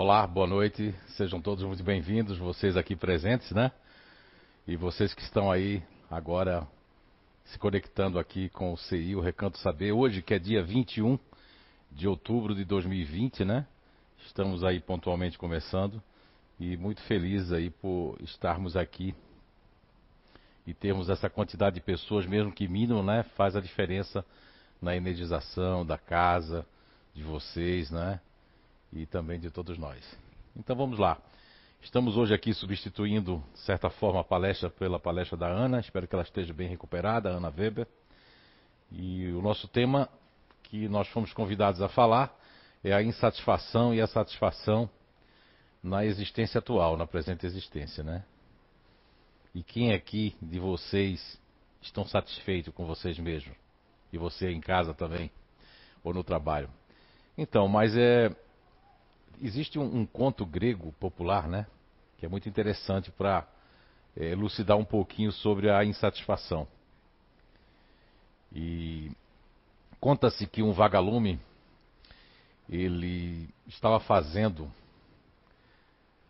Olá, boa noite, sejam todos muito bem-vindos, vocês aqui presentes, né? E vocês que estão aí agora se conectando aqui com o CI, o Recanto Saber, hoje que é dia 21 de outubro de 2020, né? Estamos aí pontualmente começando e muito felizes aí por estarmos aqui e termos essa quantidade de pessoas, mesmo que mínimo, né? Faz a diferença na energização da casa, de vocês, né? E também de todos nós. Então vamos lá. Estamos hoje aqui substituindo, de certa forma, a palestra pela palestra da Ana. Espero que ela esteja bem recuperada, Ana Weber. E o nosso tema que nós fomos convidados a falar é a insatisfação e a satisfação na existência atual, na presente existência, né? E quem aqui de vocês estão satisfeitos com vocês mesmos? E você em casa também? Ou no trabalho? Então, mas é, existe um, um, conto grego popular, né? Que é muito interessante para é, elucidar um pouquinho sobre a insatisfação. E conta-se que um vagalume ele estava fazendo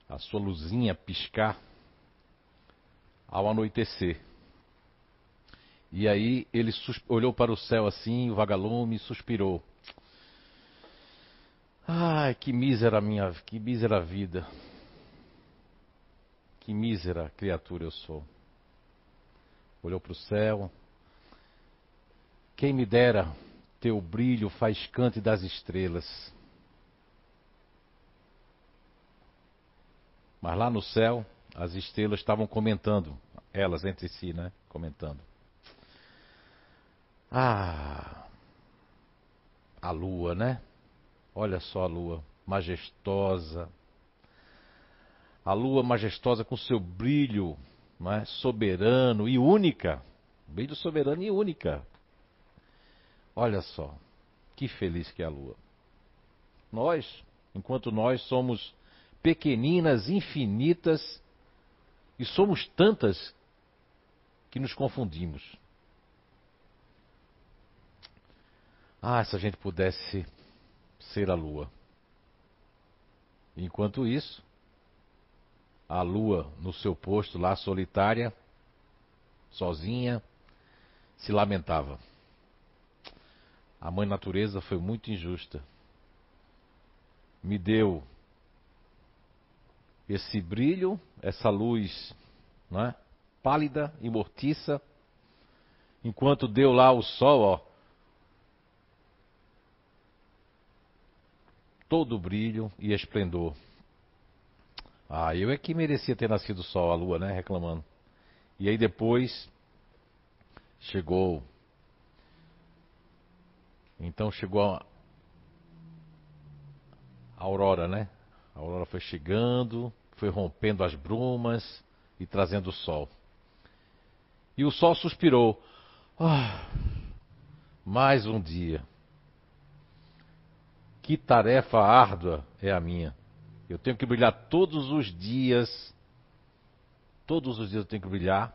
a sua luzinha piscar ao anoitecer. E aí ele olhou para o céu assim, o vagalume suspirou. Ai, que mísera minha, que mísera vida. Que mísera criatura eu sou. Olhou para o céu. Quem me dera teu brilho faiscante das estrelas. Mas lá no céu, as estrelas estavam comentando, elas entre si, né? Comentando. Ah, a lua, né? Olha só a lua, majestosa. A lua majestosa com seu brilho é? soberano e única. Brilho soberano e única. Olha só, que feliz que é a lua. Nós, enquanto nós somos pequeninas, infinitas, e somos tantas que nos confundimos. Ah, se a gente pudesse ser a lua. Enquanto isso, a lua no seu posto lá solitária, sozinha, se lamentava. A mãe natureza foi muito injusta. Me deu esse brilho, essa luz, não é? Pálida e mortiça, enquanto deu lá o sol, ó, todo o brilho e esplendor. Ah, eu é que merecia ter nascido sol, a lua, né? Reclamando. E aí depois chegou. Então chegou a, a aurora, né? A aurora foi chegando, foi rompendo as brumas e trazendo o sol. E o sol suspirou. Ah, mais um dia. Que tarefa árdua é a minha. Eu tenho que brilhar todos os dias. Todos os dias eu tenho que brilhar.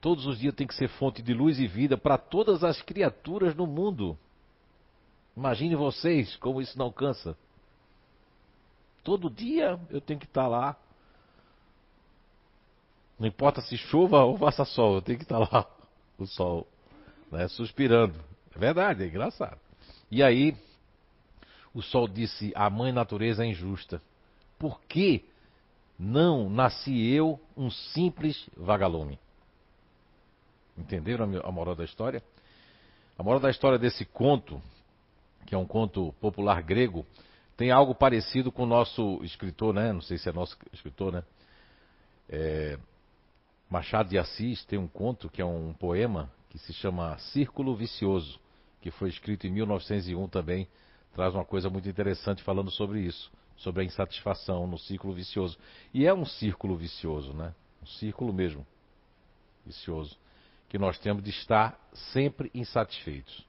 Todos os dias tem que ser fonte de luz e vida para todas as criaturas no mundo. Imagine vocês como isso não cansa. Todo dia eu tenho que estar lá. Não importa se chova ou faça sol, eu tenho que estar lá, o sol, né, suspirando. É verdade, é engraçado. E aí, o sol disse: A mãe natureza é injusta. Por que não nasci eu um simples vagalume? Entenderam a moral da história? A moral da história desse conto, que é um conto popular grego, tem algo parecido com o nosso escritor, né? Não sei se é nosso escritor, né? É, Machado de Assis tem um conto que é um poema que se chama Círculo Vicioso, que foi escrito em 1901 também traz uma coisa muito interessante falando sobre isso, sobre a insatisfação no círculo vicioso. E é um círculo vicioso, né? Um círculo mesmo vicioso, que nós temos de estar sempre insatisfeitos.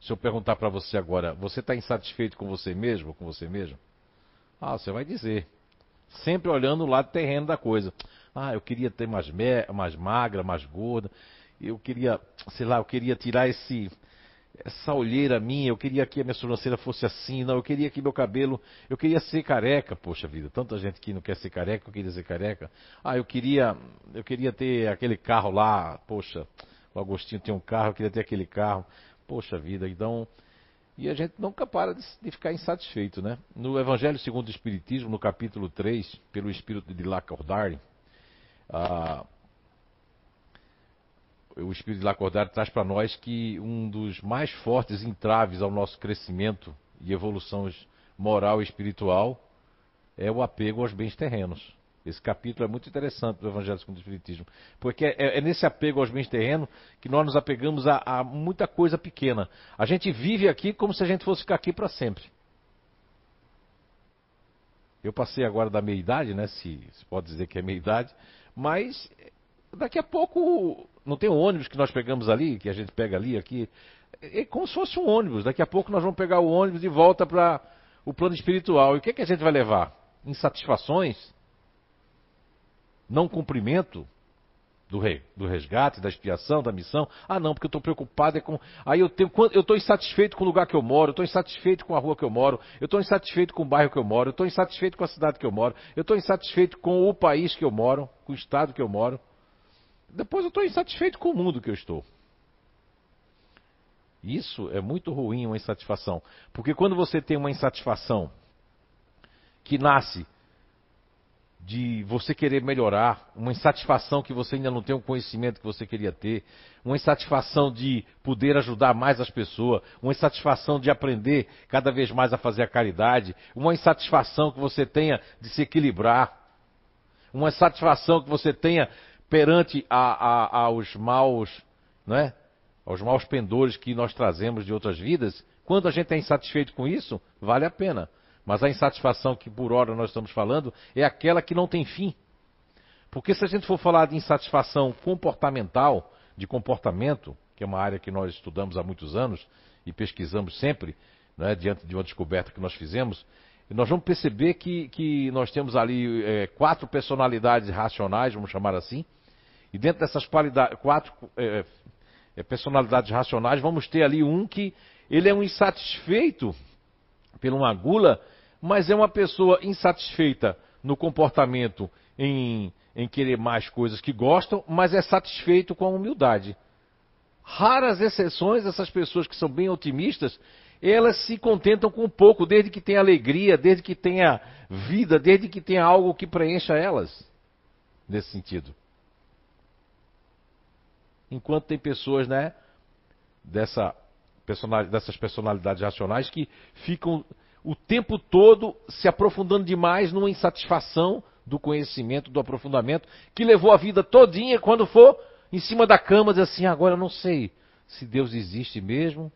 Se eu perguntar para você agora, você está insatisfeito com você mesmo com você mesmo? Ah, você vai dizer. Sempre olhando o lado terreno da coisa. Ah, eu queria ter mais, mais magra, mais gorda. Eu queria, sei lá, eu queria tirar esse essa olheira minha, eu queria que a minha sobrancelha fosse assim, não, eu queria que meu cabelo, eu queria ser careca, poxa vida, tanta gente que não quer ser careca, eu queria ser careca. Ah, eu queria, eu queria ter aquele carro lá, poxa, o Agostinho tem um carro, eu queria ter aquele carro. Poxa vida, então, e a gente nunca para de, de ficar insatisfeito, né? No Evangelho segundo o Espiritismo, no capítulo 3, pelo Espírito de Lacordaire, ah, o Espírito de Lacordaire traz para nós que um dos mais fortes entraves ao nosso crescimento e evolução moral e espiritual é o apego aos bens terrenos. Esse capítulo é muito interessante do Evangelho segundo o Espiritismo, porque é, é, nesse apego aos bens terrenos que nós nos apegamos a, a, muita coisa pequena. A gente vive aqui como se a gente fosse ficar aqui para sempre. Eu passei agora da meia idade, né? Se, se pode dizer que é meia idade, mas daqui a pouco não tem um ônibus que nós pegamos ali, que a gente pega ali, aqui. É como se fosse um ônibus. Daqui a pouco nós vamos pegar o ônibus e volta para o plano espiritual. E o que, é que a gente vai levar? Insatisfações? Não cumprimento do, rei, do resgate, da expiação, da missão? Ah, não, porque eu estou preocupado é com. Aí eu tenho. Eu estou insatisfeito com o lugar que eu moro, eu estou insatisfeito com a rua que eu moro, eu estou insatisfeito com o bairro que eu moro, eu estou insatisfeito com a cidade que eu moro, eu estou insatisfeito com o país que eu moro, com o estado que eu moro. Depois eu estou insatisfeito com o mundo que eu estou. Isso é muito ruim, uma insatisfação. Porque quando você tem uma insatisfação que nasce de você querer melhorar, uma insatisfação que você ainda não tem o conhecimento que você queria ter, uma insatisfação de poder ajudar mais as pessoas, uma insatisfação de aprender cada vez mais a fazer a caridade, uma insatisfação que você tenha de se equilibrar, uma insatisfação que você tenha perante a, a, aos maus, né? aos maus pendores que nós trazemos de outras vidas, quando a gente é insatisfeito com isso, vale a pena. Mas a insatisfação que por hora nós estamos falando é aquela que não tem fim. Porque se a gente for falar de insatisfação comportamental, de comportamento, que é uma área que nós estudamos há muitos anos e pesquisamos sempre, né, diante de uma descoberta que nós fizemos, nós vamos perceber que, que nós temos ali é, quatro personalidades racionais, vamos chamar assim, e dentro dessas quatro é, é, personalidades racionais, vamos ter ali um que ele é um insatisfeito por uma gula, mas é uma pessoa insatisfeita no comportamento, em, em querer mais coisas que gostam, mas é satisfeito com a humildade. Raras exceções, essas pessoas que são bem otimistas, elas se contentam com pouco, desde que tenha alegria, desde que tenha vida, desde que tenha algo que preencha elas. Nesse sentido. Enquanto tem pessoas, né, dessa dessas personalidades racionais que ficam o tempo todo se aprofundando demais numa insatisfação do conhecimento, do aprofundamento, que levou a vida todinha, quando for em cima da cama, diz assim, agora eu não sei se Deus existe mesmo,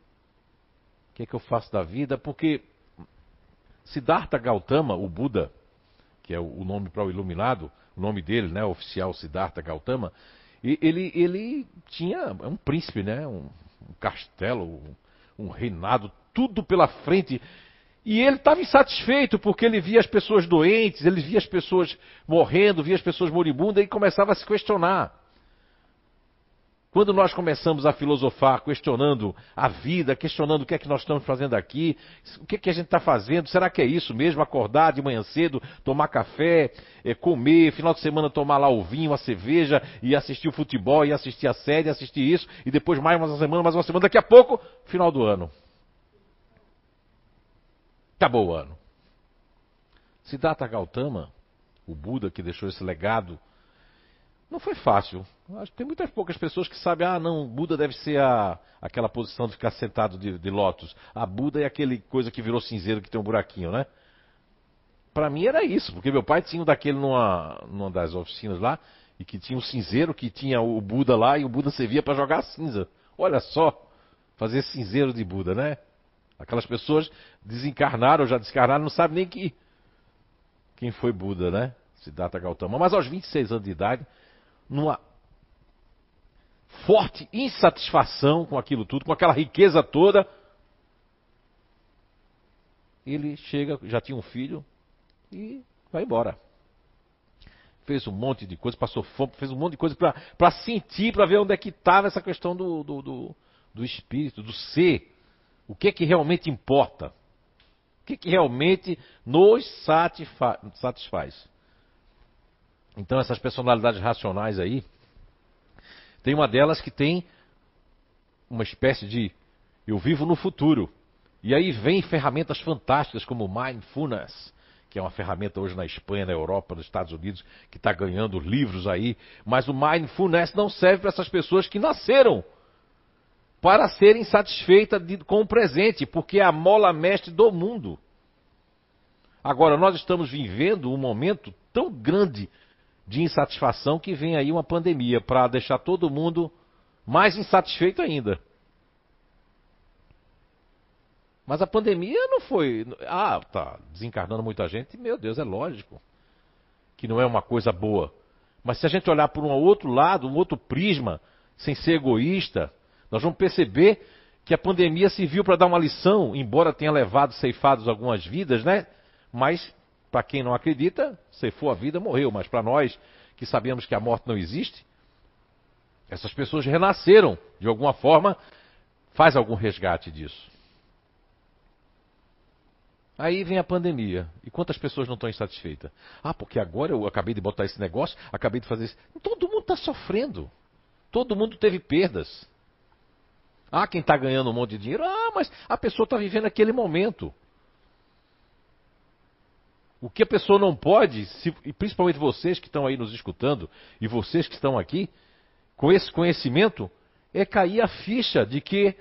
o que é que eu faço da vida, porque Siddhartha Gautama, o Buda, que é o nome para o iluminado, o nome dele, né, oficial Siddhartha Gautama, e ele, ele tinha é um príncipe, né? Um, um castelo, um, um reinado, tudo pela frente. E ele estava insatisfeito porque ele via as pessoas doentes, ele via as pessoas morrendo, via as pessoas moribundas e começava a se questionar. Quando nós começamos a filosofar, questionando a vida, questionando o que é que nós estamos fazendo aqui, o que é que a gente está fazendo, será que é isso mesmo? Acordar de manhã cedo, tomar café, é, comer, final de semana tomar lá o vinho, a cerveja, e assistir o futebol, e assistir a série, assistir isso, e depois mais uma semana, mais uma semana, daqui a pouco, final do ano. Acabou o ano. Siddhartha Gautama, o Buda que deixou esse legado não foi fácil. Acho que tem muitas poucas pessoas que sabem, ah, não, Buda deve ser a, aquela posição de ficar sentado de, de lótus. A Buda é aquele coisa que virou cinzeiro que tem um buraquinho, né? Para mim era isso, porque meu pai tinha um daquele numa, numa das oficinas lá, e que tinha um cinzeiro que tinha o Buda lá, e o Buda servia para jogar cinza. Olha só, fazer cinzeiro de Buda, né? Aquelas pessoas desencarnaram, já desencarnaram, não sabem nem que, quem foi Buda, né? Siddhartha Gautama. Mas aos 26 anos de idade, numa forte insatisfação com aquilo tudo, com aquela riqueza toda. Ele chega, já tinha um filho e vai embora. Fez um monte de coisa, passou fome, fez um monte de coisa para sentir, para ver onde é que estava essa questão do, do, do, do espírito, do ser. O que é que realmente importa? O que, é que realmente nos satisfaz? Então, essas personalidades racionais aí, tem uma delas que tem uma espécie de eu vivo no futuro. E aí vem ferramentas fantásticas como Mindfulness, que é uma ferramenta hoje na Espanha, na Europa, nos Estados Unidos, que está ganhando livros aí. Mas o Mindfulness não serve para essas pessoas que nasceram para serem satisfeitas com o presente, porque é a mola mestre do mundo. Agora, nós estamos vivendo um momento tão grande de insatisfação que vem aí uma pandemia para deixar todo mundo mais insatisfeito ainda. Mas a pandemia não foi. Ah, tá desencarnando muita gente, meu Deus, é lógico que não é uma coisa boa. Mas se a gente olhar por um outro lado, um outro prisma, sem ser egoísta, nós vamos perceber que a pandemia serviu para dar uma lição, embora tenha levado ceifados algumas vidas, né? Mas, para quem não acredita, ceifou a vida, morreu. Mas para nós, que sabemos que a morte não existe, essas pessoas renasceram, de alguma forma, faz algum resgate disso. Aí vem a pandemia. E quantas pessoas não estão insatisfeitas? Ah, porque agora eu acabei de botar esse negócio, acabei de fazer isso. Todo mundo está sofrendo. Todo mundo teve perdas. Ah, quem está ganhando um monte de dinheiro. Ah, mas a pessoa está vivendo aquele momento. O que a pessoa não pode, se, e principalmente vocês que estão aí nos escutando e vocês que estão aqui, com esse conhecimento, é cair a ficha de que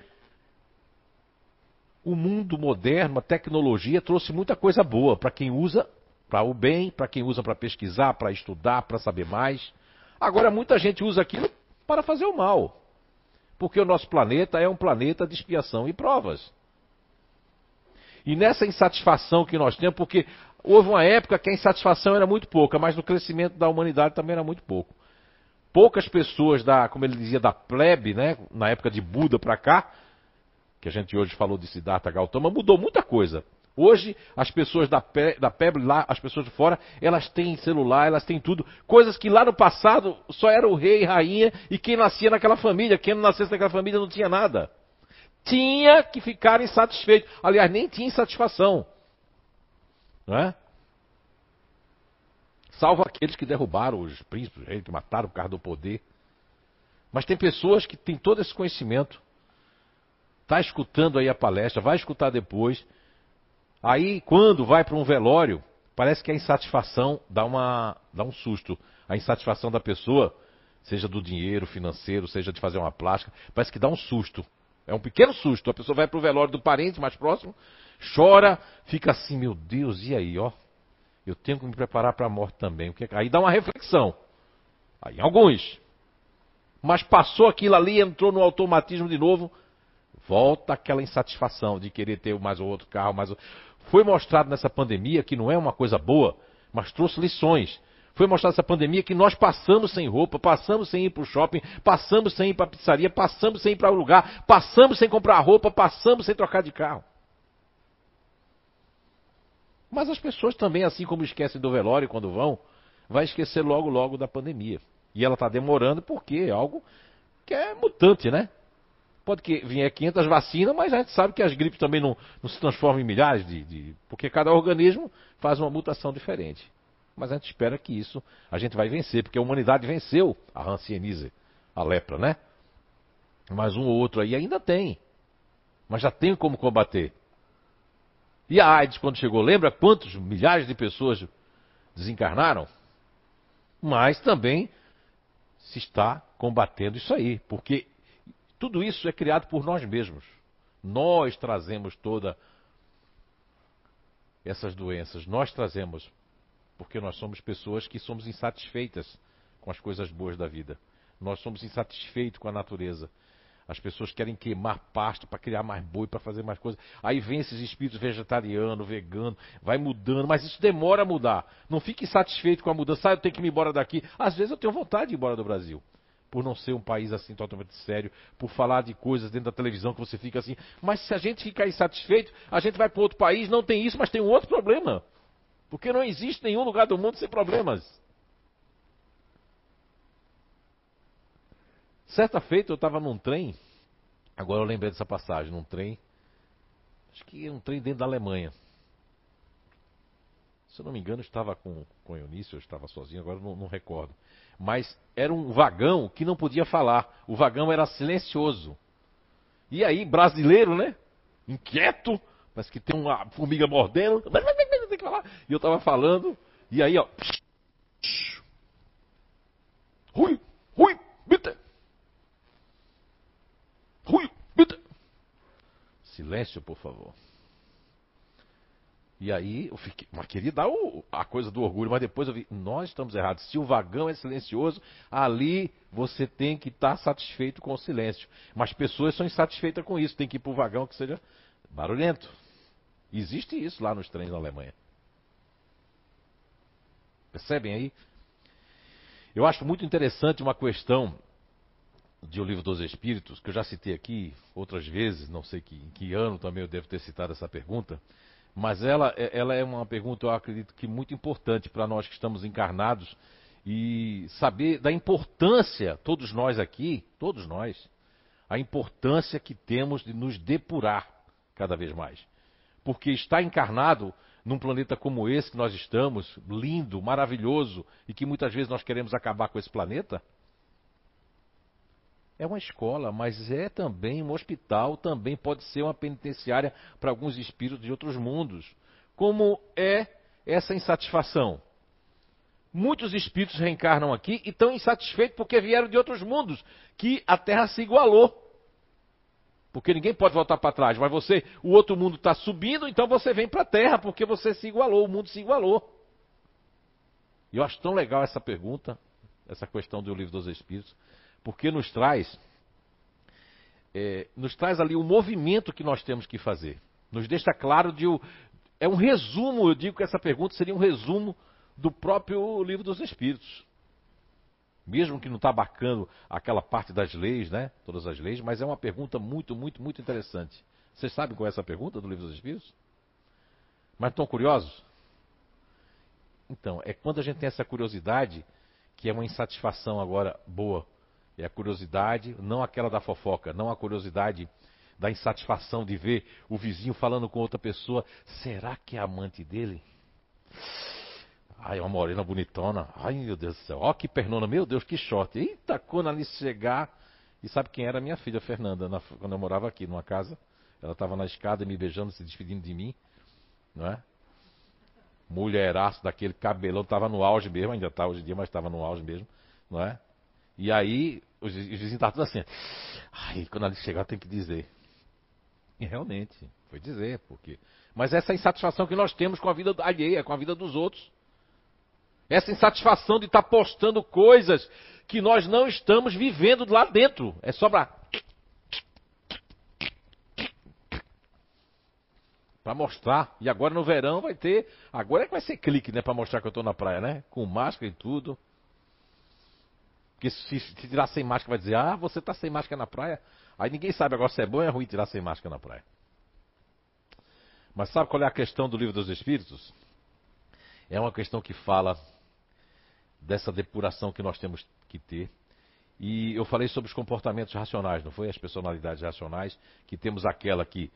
o mundo moderno, a tecnologia trouxe muita coisa boa para quem usa para o bem, para quem usa para pesquisar, para estudar, para saber mais. Agora muita gente usa aquilo para fazer o mal. Porque o nosso planeta é um planeta de expiação e provas. E nessa insatisfação que nós temos, porque houve uma época que a insatisfação era muito pouca, mas no crescimento da humanidade também era muito pouco. Poucas pessoas da, como ele dizia, da plebe, né, na época de Buda para cá, que a gente hoje falou de Siddhartha Gautama, mudou muita coisa. Hoje, as pessoas da, pe, da lá, as pessoas de fora, elas têm celular, elas têm tudo. Coisas que lá no passado só era o rei e rainha e quem nascia naquela família. Quem não nascesse naquela família não tinha nada. Tinha que ficar insatisfeito. Aliás, nem tinha insatisfação. Não é? Salvo aqueles que derrubaram os príncipes, reis, que mataram por causa do poder. Mas tem pessoas que têm todo esse conhecimento. Está escutando aí a palestra, vai escutar depois Aí, quando vai para um velório, parece que a insatisfação dá, uma, dá um susto. A insatisfação da pessoa, seja do dinheiro financeiro, seja de fazer uma plástica, parece que dá um susto. É um pequeno susto. A pessoa vai para o velório do parente mais próximo, chora, fica assim, meu Deus, e aí, ó? Eu tenho que me preparar para a morte também. Aí dá uma reflexão. Aí alguns. Mas passou aquilo ali, entrou no automatismo de novo, volta aquela insatisfação de querer ter mais outro carro, mais. Foi mostrado nessa pandemia que não é uma coisa boa, mas trouxe lições. Foi mostrado nessa pandemia que nós passamos sem roupa, passamos sem ir para o shopping, passamos sem ir para a pizzaria, passamos sem ir para o lugar, passamos sem comprar roupa, passamos sem trocar de carro. Mas as pessoas também, assim como esquecem do velório quando vão, vai esquecer logo, logo da pandemia. E ela está demorando porque é algo que é mutante, né? Pode que vier 500 vacinas, mas a gente sabe que as gripes também não, não se transformam em milhares de, de, Porque cada organismo faz uma mutação diferente. Mas a gente espera que isso a gente vai vencer, porque a humanidade venceu a Hanseníase, a lepra, né? Mas um ou outro aí ainda tem. Mas já tem como combater. E a AIDS, quando chegou, lembra quantos milhares de pessoas desencarnaram? Mas também se está combatendo isso aí, porque tudo isso é criado por nós mesmos. Nós trazemos toda essas doenças. Nós trazemos porque nós somos pessoas que somos insatisfeitas com as coisas boas da vida. Nós somos insatisfeitos com a natureza. As pessoas querem queimar pasto para criar mais boi, para fazer mais coisas. Aí vem esses espíritos vegetariano, vegano, vai mudando, mas isso demora a mudar. Não fique insatisfeito com a mudança. Ah, eu tenho que ir embora daqui. Às vezes eu tenho vontade de ir embora do Brasil por não ser um país assim totalmente sério, por falar de coisas dentro da televisão que você fica assim. Mas se a gente ficar insatisfeito, a gente vai para outro país, não tem isso, mas tem um outro problema. Porque não existe nenhum lugar do mundo sem problemas. Certa feita eu estava num trem, agora eu lembrei dessa passagem, num trem, Acho que um trem dentro da Alemanha. Se eu não me engano, estava com, com Eunício, eu estava sozinho, agora não, não recordo. Mas era um vagão que não podia falar. O vagão era silencioso. E aí, brasileiro, né? Inquieto, parece que tem uma formiga mordendo. E eu estava falando, e aí, ó. Rui, Rui, bitte. Rui, bitte. Silêncio, por favor. E aí eu fiquei, mas queria dar o, a coisa do orgulho, mas depois eu vi, nós estamos errados. Se o vagão é silencioso, ali você tem que estar satisfeito com o silêncio. Mas pessoas são insatisfeitas com isso, tem que ir para o vagão que seja barulhento. Existe isso lá nos trens na Alemanha. Percebem aí? Eu acho muito interessante uma questão de O Livro dos Espíritos, que eu já citei aqui outras vezes, não sei que, em que ano também eu devo ter citado essa pergunta, mas ela, é, ela é uma pergunta, eu acredito que muito importante para nós que estamos encarnados e saber da importância, todos nós aqui, todos nós, a importância que temos de nos depurar cada vez mais. Porque estar encarnado num planeta como esse que nós estamos, lindo, maravilhoso, e que muitas vezes nós queremos acabar com esse planeta, é uma escola, mas é também um hospital, também pode ser uma penitenciária para alguns espíritos de outros mundos. Como é essa insatisfação? Muitos espíritos reencarnam aqui e estão insatisfeitos porque vieram de outros mundos, que a Terra se igualou. Porque ninguém pode voltar para trás, mas você, o outro mundo está subindo, então você vem para a Terra, porque você se igualou, o mundo se igualou. E eu acho tão legal essa pergunta, essa questão do livro dos Espíritos, porque nos traz, é, nos traz ali o movimento que nós temos que fazer. Nos deixa claro de. É um resumo, eu digo que essa pergunta seria um resumo do próprio livro dos Espíritos. Mesmo que não está abarcando aquela parte das leis, né? Todas as leis, mas é uma pergunta muito, muito, muito interessante. Vocês sabem qual é essa pergunta do livro dos Espíritos? Mas estão curiosos? Então, é quando a gente tem essa curiosidade, que é uma insatisfação agora boa. É a curiosidade, não aquela da fofoca, não a curiosidade da insatisfação de ver o vizinho falando com outra pessoa. Será que é amante dele? Ai, uma morena bonitona. Ai, meu Deus do céu. Ó, que pernona. Meu Deus, que short. Eita, quando ali chegar. E sabe quem era? Minha filha Fernanda, na, quando eu morava aqui numa casa. Ela estava na escada me beijando, se despedindo de mim. Não é? Mulheraço daquele cabelão. Estava no auge mesmo, ainda está hoje em dia, mas estava no auge mesmo. Não é? E aí, os, os vizinhos estavam tudo assim. Ai, quando ela chegar, tem que dizer. E realmente, foi dizer, porque. Mas essa é insatisfação que nós temos com a vida alheia, com a vida dos outros. Essa insatisfação de estar postando coisas que nós não estamos vivendo lá dentro. É só para. Para mostrar. E agora no verão vai ter. Agora é que vai ser clique, né? Para mostrar que eu estou na praia, né? Com máscara e tudo. Porque se, se tirar sem máscara vai dizer, ah, você está sem máscara na praia. Aí ninguém sabe agora se é bom ou é ruim tirar sem máscara na praia. Mas sabe qual é a questão do livro dos Espíritos? É uma questão que fala dessa depuração que nós temos que ter. E eu falei sobre os comportamentos racionais, não foi? As personalidades racionais, que temos aquela que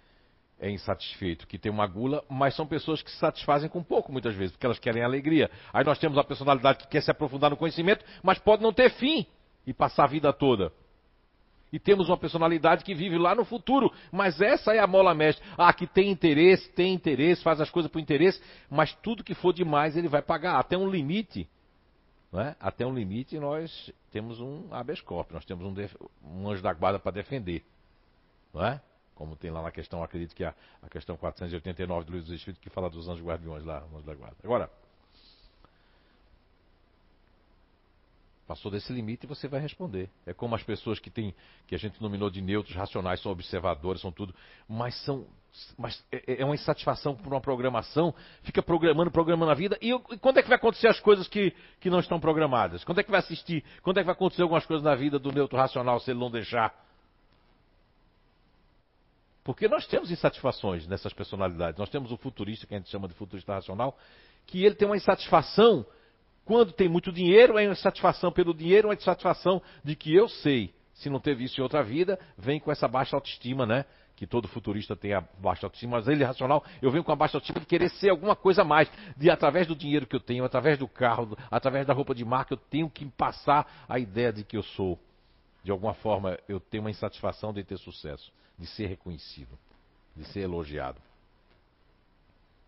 é insatisfeito, que tem uma gula, mas são pessoas que se satisfazem com pouco muitas vezes, porque elas querem alegria. Aí nós temos a personalidade que quer se aprofundar no conhecimento, mas pode não ter fim e passar a vida toda. E temos uma personalidade que vive lá no futuro, mas essa é a mola mestre. Ah, que tem interesse, tem interesse, faz as coisas por interesse, mas tudo que for demais ele vai pagar, até um limite. É? Até um limite nós temos um habeas corpus, nós temos um, um anjo da guarda para defender. É? Como tem lá na questão, acredito que a, a questão 489 do Livro dos Espíritos que fala dos anjos guardiões lá, anjos da guarda. Agora, Passou desse limite e você vai responder. É como as pessoas que tem, que a gente nominou de neutros, racionais, são observadores, são tudo, mas são, mas é, é uma insatisfação por uma programação, fica programando, programando a vida. E, e, quando é que vai acontecer as coisas que, que não estão programadas? Quando é que vai assistir? Quando é que vai acontecer algumas coisas na vida do neutro racional se ele não deixar? Porque nós temos insatisfações nessas personalidades. Nós temos o futurista, que a gente chama de futurista racional, que ele tem uma insatisfação quando tem muito dinheiro, é insatisfação pelo dinheiro, é insatisfação de que eu sei. Se não teve isso em outra vida, vem com essa baixa autoestima, né? que todo futurista tem a baixa autoestima, mas ele é racional, eu venho com a baixa autoestima de querer ser alguma coisa a mais, de através do dinheiro que eu tenho, através do carro, através da roupa de marca, eu tenho que passar a ideia de que eu sou. De alguma forma, eu tenho uma insatisfação de ter sucesso, de ser reconhecido, de ser elogiado.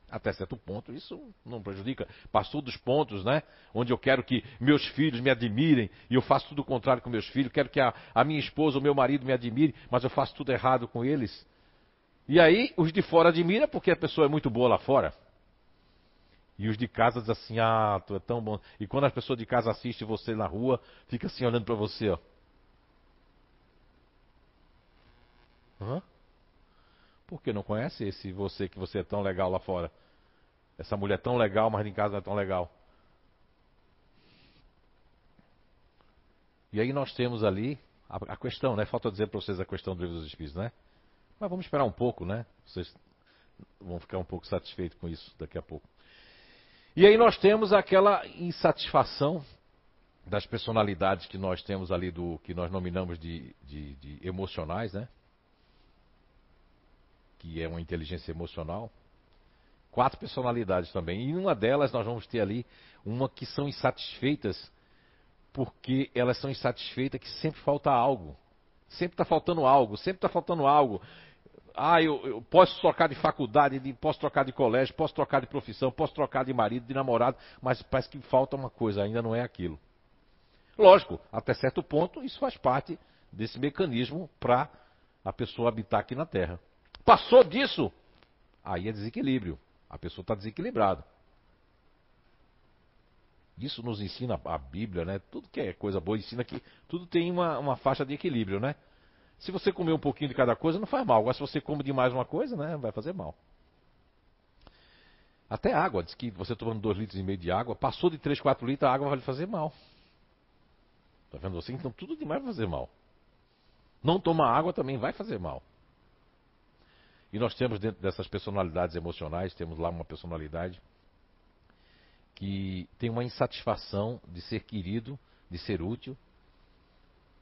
Até certo ponto, isso não prejudica. Passou dos pontos, né? Onde eu quero que meus filhos me admirem e eu faço tudo o contrário com meus filhos. Quero que a, a minha esposa ou meu marido me admire, mas eu faço tudo errado com eles. E aí, os de fora admiram porque a pessoa é muito boa lá fora. E os de casa dizem assim: Ah, tu é tão bom. E quando as pessoas de casa assistem você na rua, fica assim olhando para você, ó. Hã? Por que não conhece esse você que você é tão legal lá fora? Essa mulher tão legal, mas em casa não é tão legal. E aí nós temos ali a, a questão, né? Falta dizer para vocês a questão do livro dos Espíritos, né? Mas vamos esperar um pouco, né? Vocês vão ficar um pouco satisfeitos com isso daqui a pouco. E aí nós temos aquela insatisfação das personalidades que nós temos ali do que nós nominamos de, de, de emocionais, né? Que é uma inteligência emocional. Quatro personalidades também. E uma delas nós vamos ter ali uma que são insatisfeitas, porque elas são insatisfeitas que sempre falta algo. Sempre está faltando algo, sempre está faltando algo. Ah, eu, eu, posso trocar de faculdade, de, posso trocar de colégio, posso trocar de profissão, posso trocar de marido, de namorado, mas parece que falta uma coisa, ainda não é aquilo. Lógico, até certo ponto, isso faz parte desse mecanismo para a pessoa habitar aqui na Terra. Passou disso, aí é desequilíbrio. A pessoa está desequilibrada. Isso nos ensina a Bíblia, né? Tudo que é coisa boa ensina que tudo tem uma, uma faixa de equilíbrio, né? Se você comer um pouquinho de cada coisa, não faz mal. Agora, se você come demais uma coisa, né? Vai fazer mal. Até água, diz que você tomando 2 litros e meio de água, passou de 3, 4 litros, a água vai lhe fazer mal. Tá vendo você? Então tudo demais vai fazer mal. Não tomar água também vai fazer mal. E nós temos dentro dessas personalidades emocionais, temos lá uma personalidade que tem uma insatisfação de ser querido, de ser útil.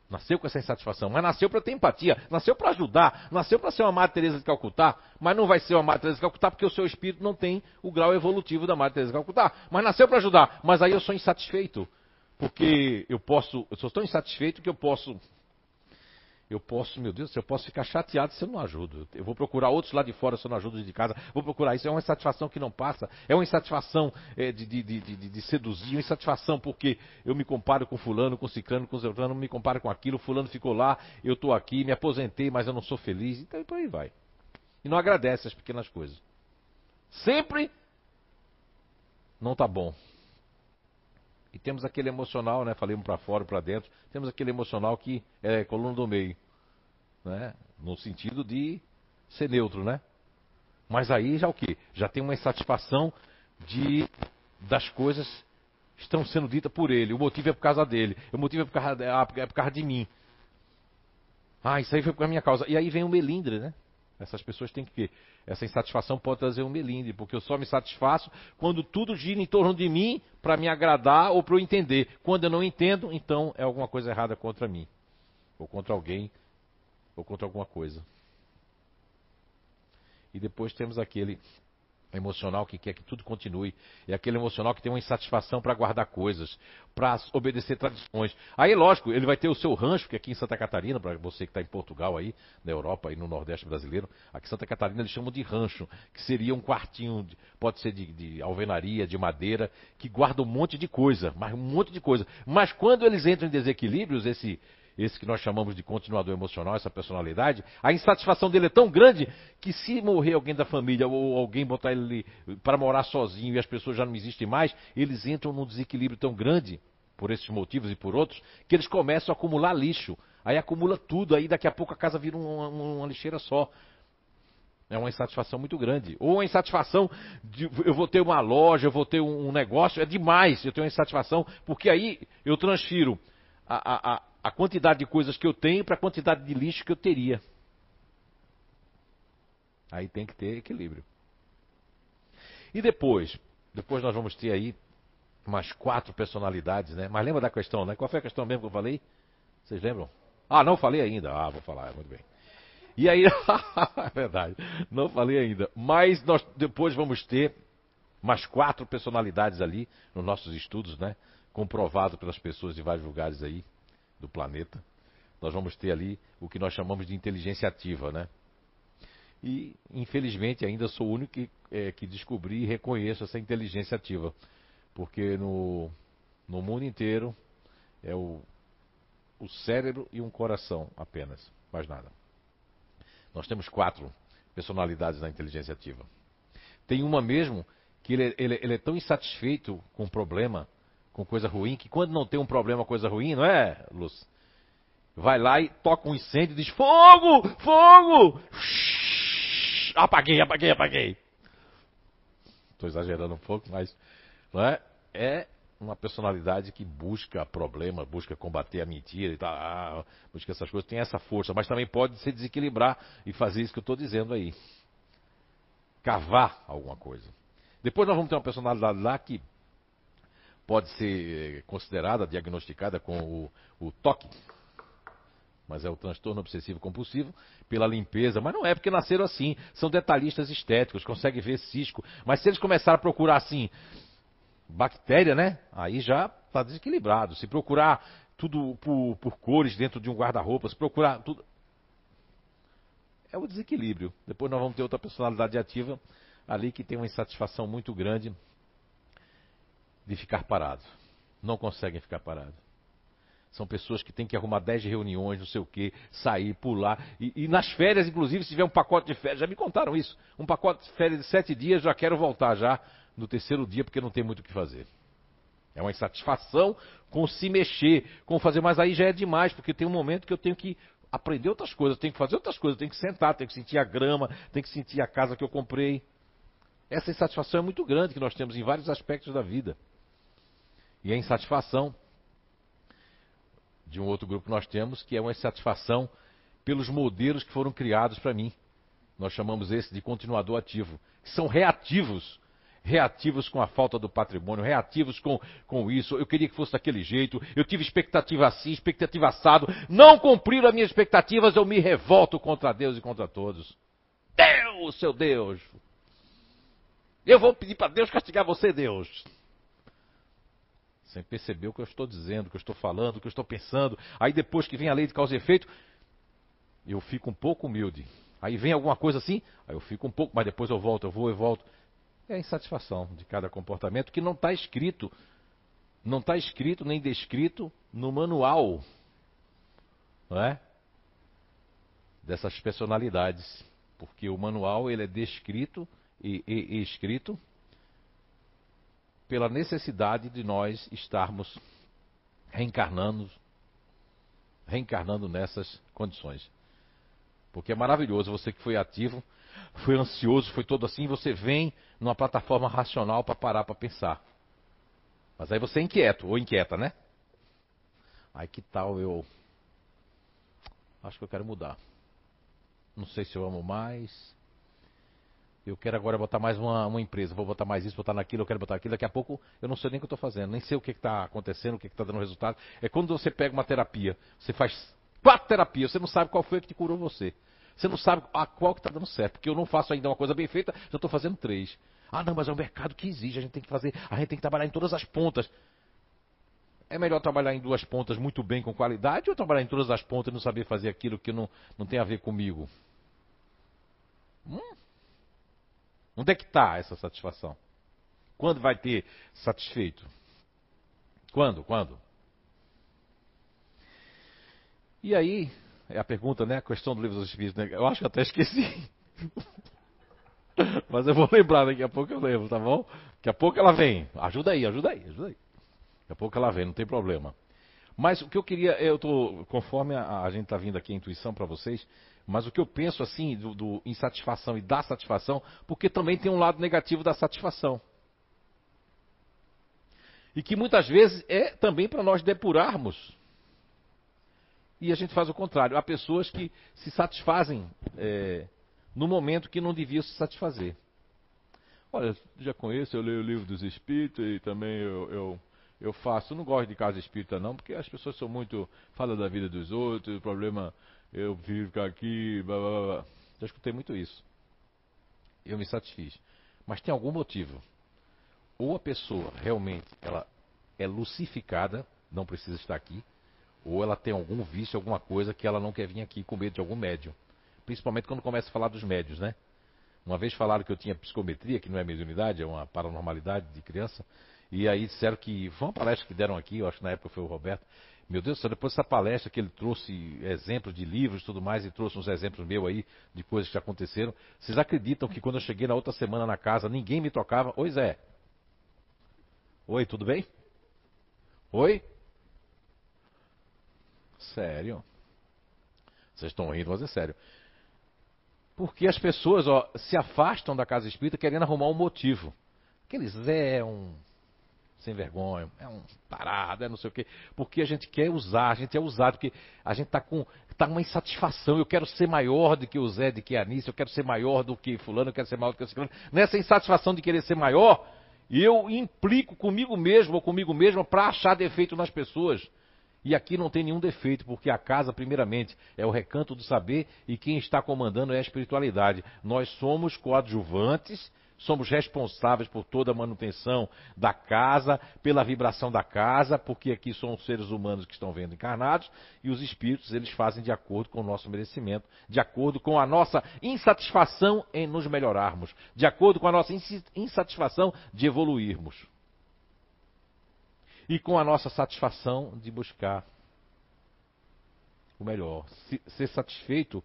Nasceu com essa insatisfação, mas nasceu para ter empatia, nasceu para ajudar, nasceu para ser uma Madre Teresa de Calcutá, mas não vai ser uma Madre Teresa de Calcutá porque o seu espírito não tem o grau evolutivo da Madre Teresa de Calcutá. Mas nasceu para ajudar, mas aí eu sou insatisfeito, porque eu posso, eu sou tão insatisfeito que eu posso eu posso, meu Deus, eu posso ficar chateado se eu não ajudo. Eu vou procurar outros lá de fora se eu não ajudo de casa. Vou procurar isso. É uma insatisfação que não passa. É uma insatisfação é, de, de, de, de, seduzir. Uma insatisfação porque eu me comparo com fulano, com ciclano, com zeltrano, me comparo com aquilo. Fulano ficou lá, eu estou aqui, me aposentei, mas eu não sou feliz. Então, então aí vai. E não agradece as pequenas coisas. Sempre não está bom. E temos aquele emocional, né? Falei um para fora, para dentro. Temos aquele emocional que é coluna do meio, né? No sentido de ser neutro, né? Mas aí já o que? Já tem uma insatisfação de das coisas estão sendo ditas por ele. O motivo é por causa dele. O motivo é por causa, é por causa de mim. Ah, isso aí foi por minha causa. E aí vem o melindre, né? Essas pessoas têm que. Essa insatisfação pode trazer um melindre, porque eu só me satisfaço quando tudo gira em torno de mim para me agradar ou para eu entender. Quando eu não entendo, então é alguma coisa errada contra mim, ou contra alguém, ou contra alguma coisa. E depois temos aquele emocional que quer que tudo continue. É aquele emocional que tem uma insatisfação para guardar coisas, para obedecer tradições. Aí, lógico, ele vai ter o seu rancho, que aqui em Santa Catarina, para você que está em Portugal aí, na Europa e no Nordeste brasileiro, aqui em Santa Catarina eles chamam de rancho, que seria um quartinho, pode ser de, de alvenaria, de madeira, que guarda um monte de coisa, mas um monte de coisa. Mas quando eles entram em desequilíbrios, esse esse que nós chamamos de continuador emocional, essa personalidade, a insatisfação dele é tão grande que se morrer alguém da família ou alguém botar ele para morar sozinho e as pessoas já não existem mais, eles entram num desequilíbrio tão grande, por esses motivos e por outros, que eles começam a acumular lixo. Aí acumula tudo, aí daqui a pouco a casa vira uma, uma lixeira só. É uma insatisfação muito grande. Ou uma insatisfação de eu vou ter uma loja, eu vou ter um negócio, é demais. Eu tenho uma insatisfação, porque aí eu transfiro a, a, a quantidade de coisas que eu tenho para a quantidade de lixo que eu teria. Aí tem que ter equilíbrio. E depois, depois nós vamos ter aí umas quatro personalidades, né? Mas lembra da questão, né? Qual foi a questão mesmo que eu falei? Vocês lembram? Ah, não falei ainda. Ah, vou falar, muito bem. E aí, é verdade, não falei ainda. Mas nós depois vamos ter mais quatro personalidades ali nos nossos estudos, né? Comprovado pelas pessoas de vários lugares aí do planeta. Nós vamos ter ali o que nós chamamos de inteligência ativa, né? E, infelizmente, ainda sou o único que, é, que descobri e reconheço essa inteligência ativa. Porque no, no mundo inteiro é o, o cérebro e um coração apenas, mais nada. Nós temos quatro personalidades na inteligência ativa. Tem uma mesmo que ele, ele, ele é tão insatisfeito com o problema, com coisa ruim, que quando não tem um problema, coisa ruim, não é, Lúcio? Vai lá e toca um incêndio e diz: Fogo! Fogo! Apaguei, apaguei, apaguei. Estou exagerando um pouco, mas não é? é uma personalidade que busca problema, busca combater a mentira e tal, ah, busca essas coisas, tem essa força, mas também pode se desequilibrar e fazer isso que eu estou dizendo aí. Cavar alguma coisa. Depois nós vamos ter uma personalidade lá que pode ser considerada, diagnosticada com o, o toque, mas é o transtorno obsessivo compulsivo, pela limpeza, mas não é porque nasceram assim, são detalhistas estéticos, conseguem ver cisco, mas se eles começarem a procurar assim, bactéria, né? Aí já está desequilibrado. Se procurar tudo por, por cores dentro de um guarda-roupa, se procurar tudo. É o desequilíbrio. Depois nós vamos ter outra personalidade ativa ali que tem uma insatisfação muito grande de ficar parado. Não conseguem ficar parados. São pessoas que têm que arrumar 10 reuniões, não sei o quê, sair, pular. E, e, nas férias, inclusive, se tiver um pacote de férias, já me contaram isso. Um pacote de férias de sete dias, já quero voltar já no terceiro dia porque não tem muito o que fazer. É uma insatisfação com se mexer, com fazer, mas aí já é demais, porque tem um momento que eu tenho que aprender outras coisas, tenho que fazer outras coisas, tenho que sentar, tenho que sentir a grama, tenho que sentir a casa que eu comprei. Essa insatisfação é muito grande que nós temos em vários aspectos da vida. E a insatisfação de um outro grupo que nós temos, que é uma insatisfação pelos modelos que foram criados para mim. Nós chamamos esse de continuador ativo, são reativos reativos com a falta do patrimônio, reativos com, com isso. Eu queria que fosse daquele jeito. Eu tive expectativa assim, expectativa assado. Não cumpriram as minhas expectativas, eu me revolto contra Deus e contra todos. Deus, seu Deus! Eu vou pedir para Deus castigar você, Deus. Sem perceber o que eu estou dizendo, o que eu estou falando, o que eu estou pensando. Aí depois que vem a lei de causa e efeito, eu fico um pouco humilde. Aí vem alguma coisa assim, aí eu fico um pouco, mas depois eu volto, eu vou e volto é a insatisfação de cada comportamento que não está escrito, não está escrito nem descrito no manual, não é? Dessas personalidades, porque o manual ele é descrito e, e, e escrito pela necessidade de nós estarmos reencarnando, reencarnando nessas condições. Porque é maravilhoso você que foi ativo foi ansioso, foi todo assim, você vem numa plataforma racional para parar para pensar. Mas aí você é inquieto, ou inquieta, né? Aí que tal eu. Acho que eu quero mudar. Não sei se eu amo mais. Eu quero agora botar mais uma, uma empresa. Vou botar mais isso, botar naquilo, eu quero botar aquilo. Daqui a pouco eu não sei nem o que eu estou fazendo, nem sei o que está acontecendo, o que está dando resultado. É quando você pega uma terapia, você faz quatro terapias, você não sabe qual foi que te curou você. Você não sabe a qual que está dando certo, porque eu não faço ainda uma coisa bem feita, já estou fazendo três. Ah, não, mas é um mercado que exige, a gente tem que fazer, a gente tem que trabalhar em todas as pontas. É melhor trabalhar em duas pontas muito bem com qualidade ou trabalhar em todas as pontas e não saber fazer aquilo que não, não tem a ver comigo? Hum? Onde é que está essa satisfação? Quando vai ter satisfeito? Quando? Quando? E aí, é a pergunta, né? A questão do livro dos Espíritos. Né? Eu acho que até esqueci. Mas eu vou lembrar, daqui a pouco eu lembro, tá bom? Daqui a pouco ela vem. Ajuda aí, ajuda aí, ajuda aí. Daqui a pouco ela vem, não tem problema. Mas o que eu queria, eu tô, conforme a, a gente está vindo aqui a intuição para vocês, mas o que eu penso assim do, do, insatisfação e da satisfação, porque também tem um lado negativo da satisfação. E que muitas vezes é também para nós depurarmos e a gente faz o contrário. Há pessoas que se satisfazem é, no momento que não deviam se satisfazer. Olha, já conheço, eu leio o livro dos espíritos e também eu, eu, eu faço. Eu não gosto de casa espírita, não, porque as pessoas são muito. falam da vida dos outros, o problema. Eu prefiro ficar aqui. Blá, blá, blá. Já escutei muito isso. Eu me satisfiz. Mas tem algum motivo. Ou a pessoa realmente ela é lucificada, não precisa estar aqui, ou ela tem algum vício, alguma coisa que ela não quer vir aqui com medo de algum médium. Principalmente quando começa a falar dos médios, né? Uma vez falaram que eu tinha psicometria, que não é mediunidade, é uma paranormalidade de criança. E aí disseram que. Foi uma palestra que deram aqui, eu acho que na época foi o Roberto. Meu Deus do céu, depois dessa palestra que ele trouxe exemplos de livros e tudo mais, e trouxe uns exemplos meus aí de coisas que aconteceram. Vocês acreditam que quando eu cheguei na outra semana na casa, ninguém me tocava? Oi, Zé. Oi, tudo bem? Oi? Sério? Vocês estão rindo, mas é sério. Porque as pessoas ó, se afastam da casa espírita querendo arrumar um motivo. Aquele Zé é um sem vergonha, é um parado, é não sei o quê. Porque a gente quer usar, a gente é usado, porque a gente está com tá uma insatisfação. Eu quero ser maior do que o Zé, do que a Anice, eu quero ser maior do que fulano, eu quero ser maior do que fulano. Nessa insatisfação de querer ser maior, eu implico comigo mesmo ou comigo mesmo para achar defeito nas pessoas. E aqui não tem nenhum defeito, porque a casa, primeiramente, é o recanto do saber e quem está comandando é a espiritualidade. Nós somos coadjuvantes, somos responsáveis por toda a manutenção da casa, pela vibração da casa, porque aqui são os seres humanos que estão vendo encarnados e os espíritos eles fazem de acordo com o nosso merecimento, de acordo com a nossa insatisfação em nos melhorarmos, de acordo com a nossa insatisfação de evoluirmos e com a nossa satisfação de buscar o melhor. Se, ser satisfeito,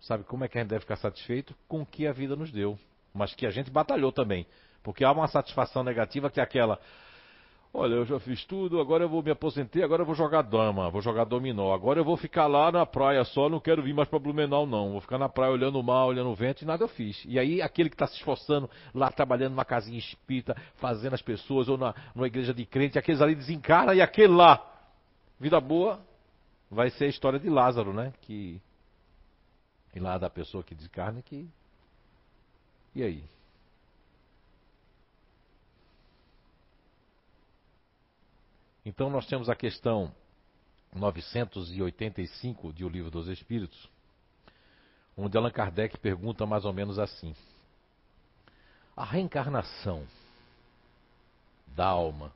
sabe como é que a gente deve ficar satisfeito? Com o que a vida nos deu, mas que a gente batalhou também. Porque há uma satisfação negativa que é aquela, Olha, eu já fiz tudo, agora eu vou me aposentei, agora eu vou jogar dama, vou jogar dominó. Agora eu vou ficar lá na praia só, não quero vir mais para Blumenau não. Vou ficar na praia olhando o mar, olhando o vento e nada eu fiz. E aí aquele que está se esforçando lá trabalhando numa casinha espírita, fazendo as pessoas ou na, numa igreja de crente, aqueles ali desencarna e aquele lá, vida boa, vai ser a história de Lázaro, né? Que e lá da pessoa que desencarna que e aí? Então nós temos a questão 985 de O Livro dos Espíritos, onde Allan Kardec pergunta mais ou menos assim: A reencarnação da alma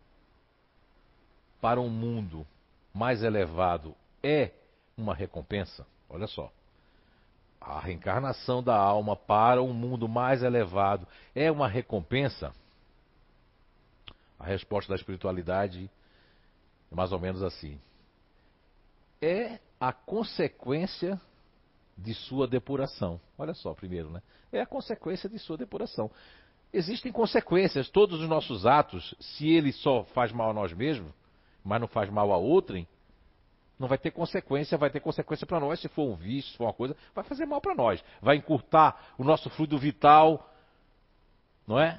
para um mundo mais elevado é uma recompensa? Olha só. A reencarnação da alma para um mundo mais elevado é uma recompensa? A resposta da espiritualidade é mais ou menos assim. É a consequência de sua depuração. Olha só, primeiro, né? É a consequência de sua depuração. Existem consequências. Todos os nossos atos, se ele só faz mal a nós mesmos, mas não faz mal a outrem, não vai ter consequência, vai ter consequência para nós. Se for um vício, se for uma coisa, vai fazer mal para nós. Vai encurtar o nosso fluido vital, não é?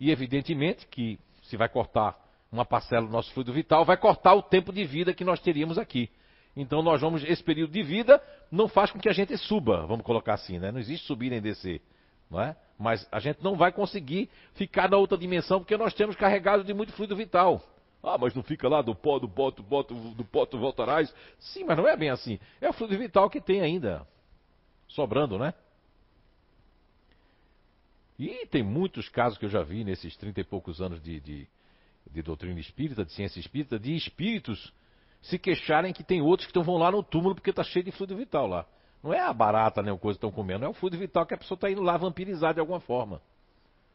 E evidentemente que se vai cortar uma parcela do nosso fluido vital, vai cortar o tempo de vida que nós teríamos aqui. Então nós vamos, esse período de vida não faz com que a gente suba, vamos colocar assim, né? Não existe subir nem descer, não é? Mas a gente não vai conseguir ficar na outra dimensão porque nós temos carregado de muito fluido vital. Ah, mas não fica lá do pó, do do pó, do pó, do voltarás. Sim, mas não é bem assim. É o fluido vital que tem ainda. Sobrando, né? E tem muitos casos que eu já vi nesses trinta e poucos anos de, de, de doutrina espírita, de ciência espírita, de espíritos se queixarem que tem outros que vão lá no túmulo porque está cheio de fluido vital lá. Não é a barata nem né, a coisa que estão comendo, é o fluido vital que a pessoa está indo lá vampirizar de alguma forma.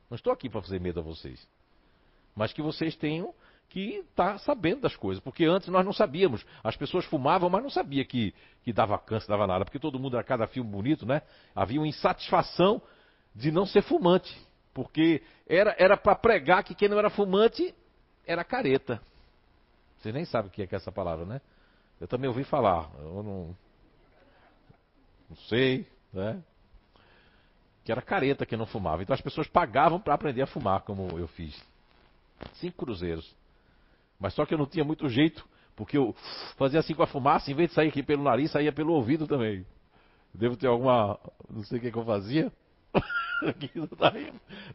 Não estou aqui para fazer medo a vocês. Mas que vocês tenham que estar tá sabendo das coisas. Porque antes nós não sabíamos. As pessoas fumavam, mas não sabia que, que dava câncer, dava nada. Porque todo mundo era cada filme bonito, né? Havia uma insatisfação de não ser fumante. Porque era para pregar que quem não era fumante era careta. Vocês nem sabem o que é, que é essa palavra, né? Eu também ouvi falar. Eu não. Não sei, né? Que era careta que não fumava. Então as pessoas pagavam para aprender a fumar, como eu fiz. Cinco cruzeiros. Mas só que eu não tinha muito jeito, porque eu fazia assim com a fumaça, em vez de sair aqui pelo nariz, saía pelo ouvido também. Devo ter alguma. Não sei o que, que eu fazia. Tá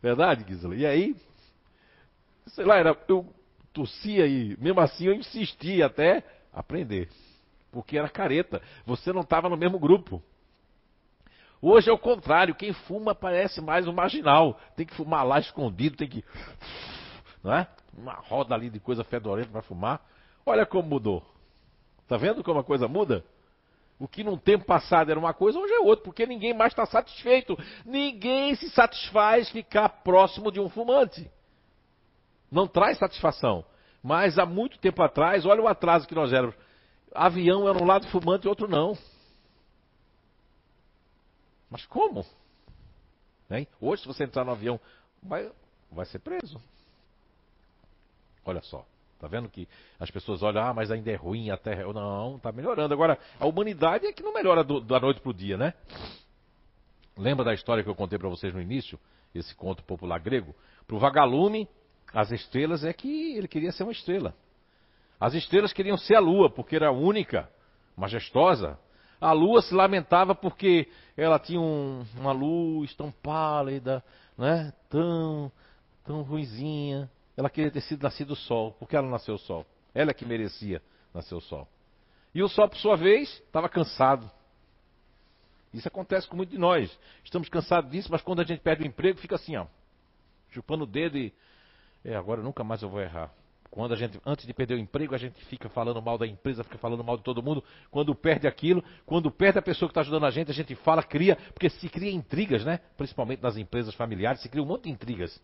Verdade, Gisela? E aí, sei lá, era, eu tossia e mesmo assim eu insistia até aprender. porque era careta. Você não estava no mesmo grupo. Hoje é o contrário, quem fuma parece mais um marginal. Tem que fumar lá escondido, tem que. Não é? Uma roda ali de coisa fedorenta para fumar. Olha como mudou. Tá vendo como a coisa muda? O que num tempo passado era uma coisa, hoje é outro, porque ninguém mais está satisfeito. Ninguém se satisfaz ficar próximo de um fumante. Não traz satisfação. Mas há muito tempo atrás, olha o atraso que nós éramos. Avião era um lado fumante e outro não. Mas como? Hein? Hoje, se você entrar no avião, vai, vai ser preso. Olha só. Tá vendo que as pessoas olham, ah, mas ainda é ruim a Terra. Não, tá melhorando. Agora, a humanidade é que não melhora do, da noite pro dia, né? Lembra da história que eu contei para vocês no início? Esse conto popular grego? Pro vagalume, as estrelas é que ele queria ser uma estrela. As estrelas queriam ser a lua, porque era única, majestosa, a lua se lamentava porque ela tinha um, uma luz tão pálida, né? tão, tão ruizinha. Ela queria ter sido nascido o sol, porque ela nasceu o sol. Ela é que merecia nascer o sol. E o sol, por sua vez, estava cansado. Isso acontece com muitos de nós. Estamos cansados disso, mas quando a gente perde o emprego, fica assim, ó, chupando o dedo e. É, agora nunca mais eu vou errar. Quando a gente, antes de perder o emprego, a gente fica falando mal da empresa, fica falando mal de todo mundo. Quando perde aquilo, quando perde a pessoa que está ajudando a gente, a gente fala, cria, porque se cria intrigas, né? Principalmente nas empresas familiares, se cria um monte de intrigas.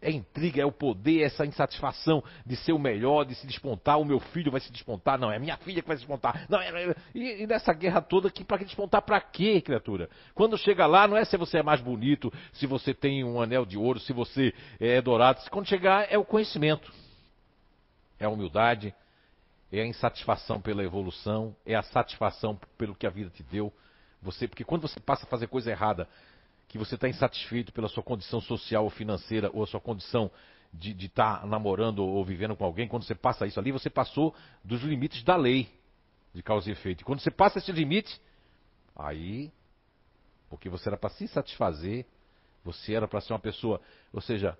É intriga, é o poder, essa insatisfação de ser o melhor, de se despontar. O meu filho vai se despontar, não, é a minha filha que vai se despontar. Não, é, é, e, e nessa guerra toda, que, para que despontar para quê, criatura? Quando chega lá, não é se você é mais bonito, se você tem um anel de ouro, se você é dourado. Quando chegar, é o conhecimento, é a humildade, é a insatisfação pela evolução, é a satisfação pelo que a vida te deu. Você, porque quando você passa a fazer coisa errada, que você está insatisfeito pela sua condição social ou financeira, ou a sua condição de estar tá namorando ou vivendo com alguém, quando você passa isso ali, você passou dos limites da lei de causa e efeito. E quando você passa esse limite, aí, porque você era para se satisfazer, você era para ser uma pessoa, ou seja,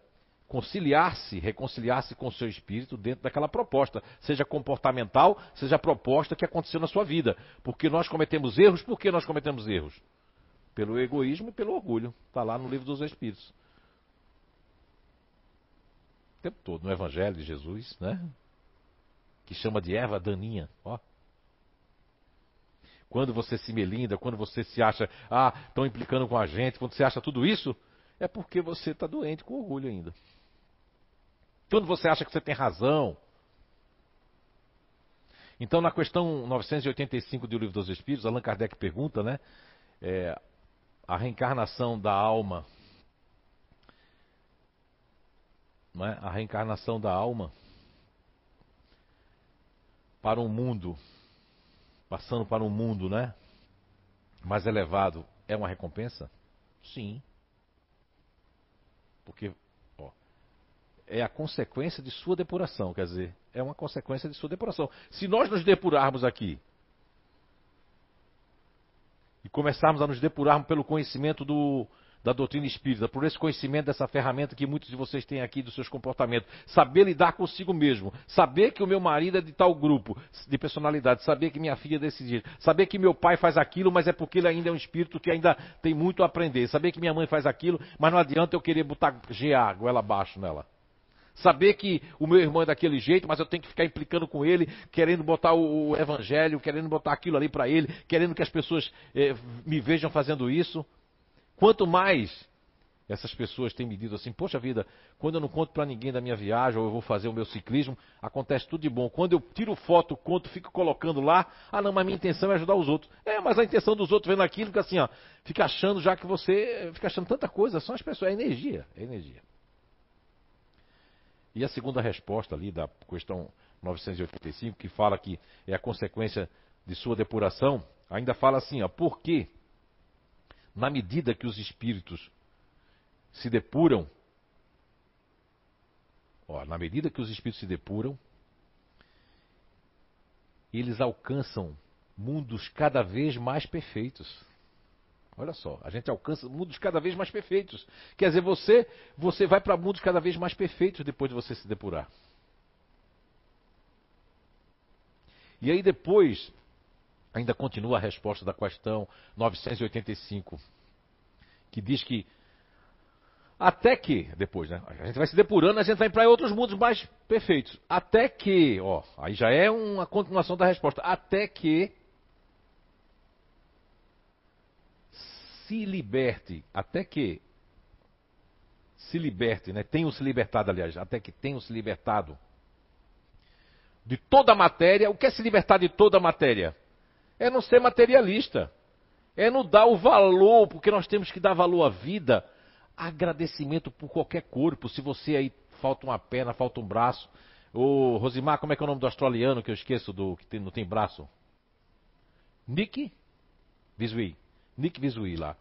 conciliar-se, reconciliar-se com o seu espírito dentro daquela proposta, seja comportamental, seja a proposta que aconteceu na sua vida. Porque nós cometemos erros, por que nós cometemos erros? Pelo egoísmo e pelo orgulho. Está lá no livro dos Espíritos. O tempo todo, no Evangelho de Jesus, né? Que chama de erva daninha. Ó. Quando você se melinda, quando você se acha, ah, estão implicando com a gente, quando você acha tudo isso, é porque você está doente com orgulho ainda. Quando você acha que você tem razão. Então, na questão 985 do Livro dos Espíritos, Allan Kardec pergunta, né? É, a reencarnação da alma, é? a reencarnação da alma para um mundo, passando para um mundo, né? Mais elevado, é uma recompensa? Sim. Porque ó, é a consequência de sua depuração, quer dizer, é uma consequência de sua depuração. Se nós nos depurarmos aqui, e começarmos a nos depurarmos pelo conhecimento do, da doutrina espírita, por esse conhecimento dessa ferramenta que muitos de vocês têm aqui dos seus comportamentos. Saber lidar consigo mesmo. Saber que o meu marido é de tal grupo de personalidade. Saber que minha filha é desse jeito. Saber que meu pai faz aquilo, mas é porque ele ainda é um espírito que ainda tem muito a aprender. Saber que minha mãe faz aquilo, mas não adianta eu querer botar GA, goela abaixo nela. Saber que o meu irmão é daquele jeito, mas eu tenho que ficar implicando com ele, querendo botar o, evangelho, querendo botar aquilo ali para ele, querendo que as pessoas eh, me vejam fazendo isso. Quanto mais essas pessoas têm medido assim, poxa vida, quando eu não conto para ninguém da minha viagem ou eu vou fazer o meu ciclismo, acontece tudo de bom. Quando eu tiro foto, conto, fico colocando lá, ah não, mas minha intenção é ajudar os outros. É, mas a intenção dos outros vendo aquilo, fica assim, ó, fica achando já que você, fica achando tanta coisa, são as pessoas, é energia, é energia. E a segunda resposta ali da questão 985, que fala que é a consequência de sua depuração, ainda fala assim, ó, por que, na medida que os espíritos se depuram, ó, na medida que os espíritos se depuram, eles alcançam mundos cada vez mais perfeitos. Olha só, a gente alcança mundos cada vez mais perfeitos. Quer dizer, você, você vai para mundos cada vez mais perfeitos depois de você se depurar. E aí depois, ainda continua a resposta da questão 985, que diz que até que, depois, né? A gente vai se depurando, a gente vai para outros mundos mais perfeitos. Até que, ó, aí já é uma continuação da resposta. Até que se liberte, até que se liberte, né? Tenham se libertado, aliás, até que tenham se libertado de toda a matéria. O que é se libertar de toda a matéria? É não ser materialista. É não dar o valor, porque nós temos que dar valor à vida agradecimento por qualquer corpo. Se você aí falta uma perna, falta um braço. O Rosimar, como é que é o nome do australiano que eu esqueço do que tem, não tem braço? Nick Visui. Nick Visui lá.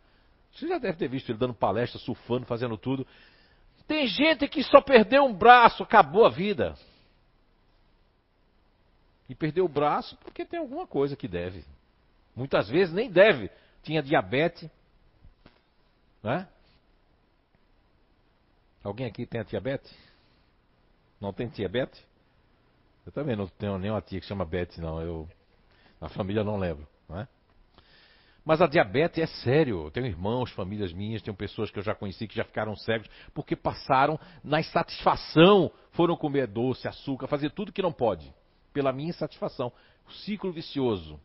Você já deve ter visto ele dando palestra, surfando, fazendo tudo. Tem gente que só perdeu um braço, acabou a vida. E perdeu o braço porque tem alguma coisa que deve. Muitas vezes nem deve. Tinha diabetes, né? Alguém aqui tem a diabetes? Não tem diabetes? Eu também não tenho nenhuma tia que chama Beth, não. Eu, a família não lembro, não é? Mas a diabetes é sério. Eu tenho irmãos, famílias minhas, tenho pessoas que eu já conheci que já ficaram cegos porque passaram na insatisfação, foram comer doce, açúcar, fazer tudo que não pode, pela minha insatisfação. O ciclo vicioso.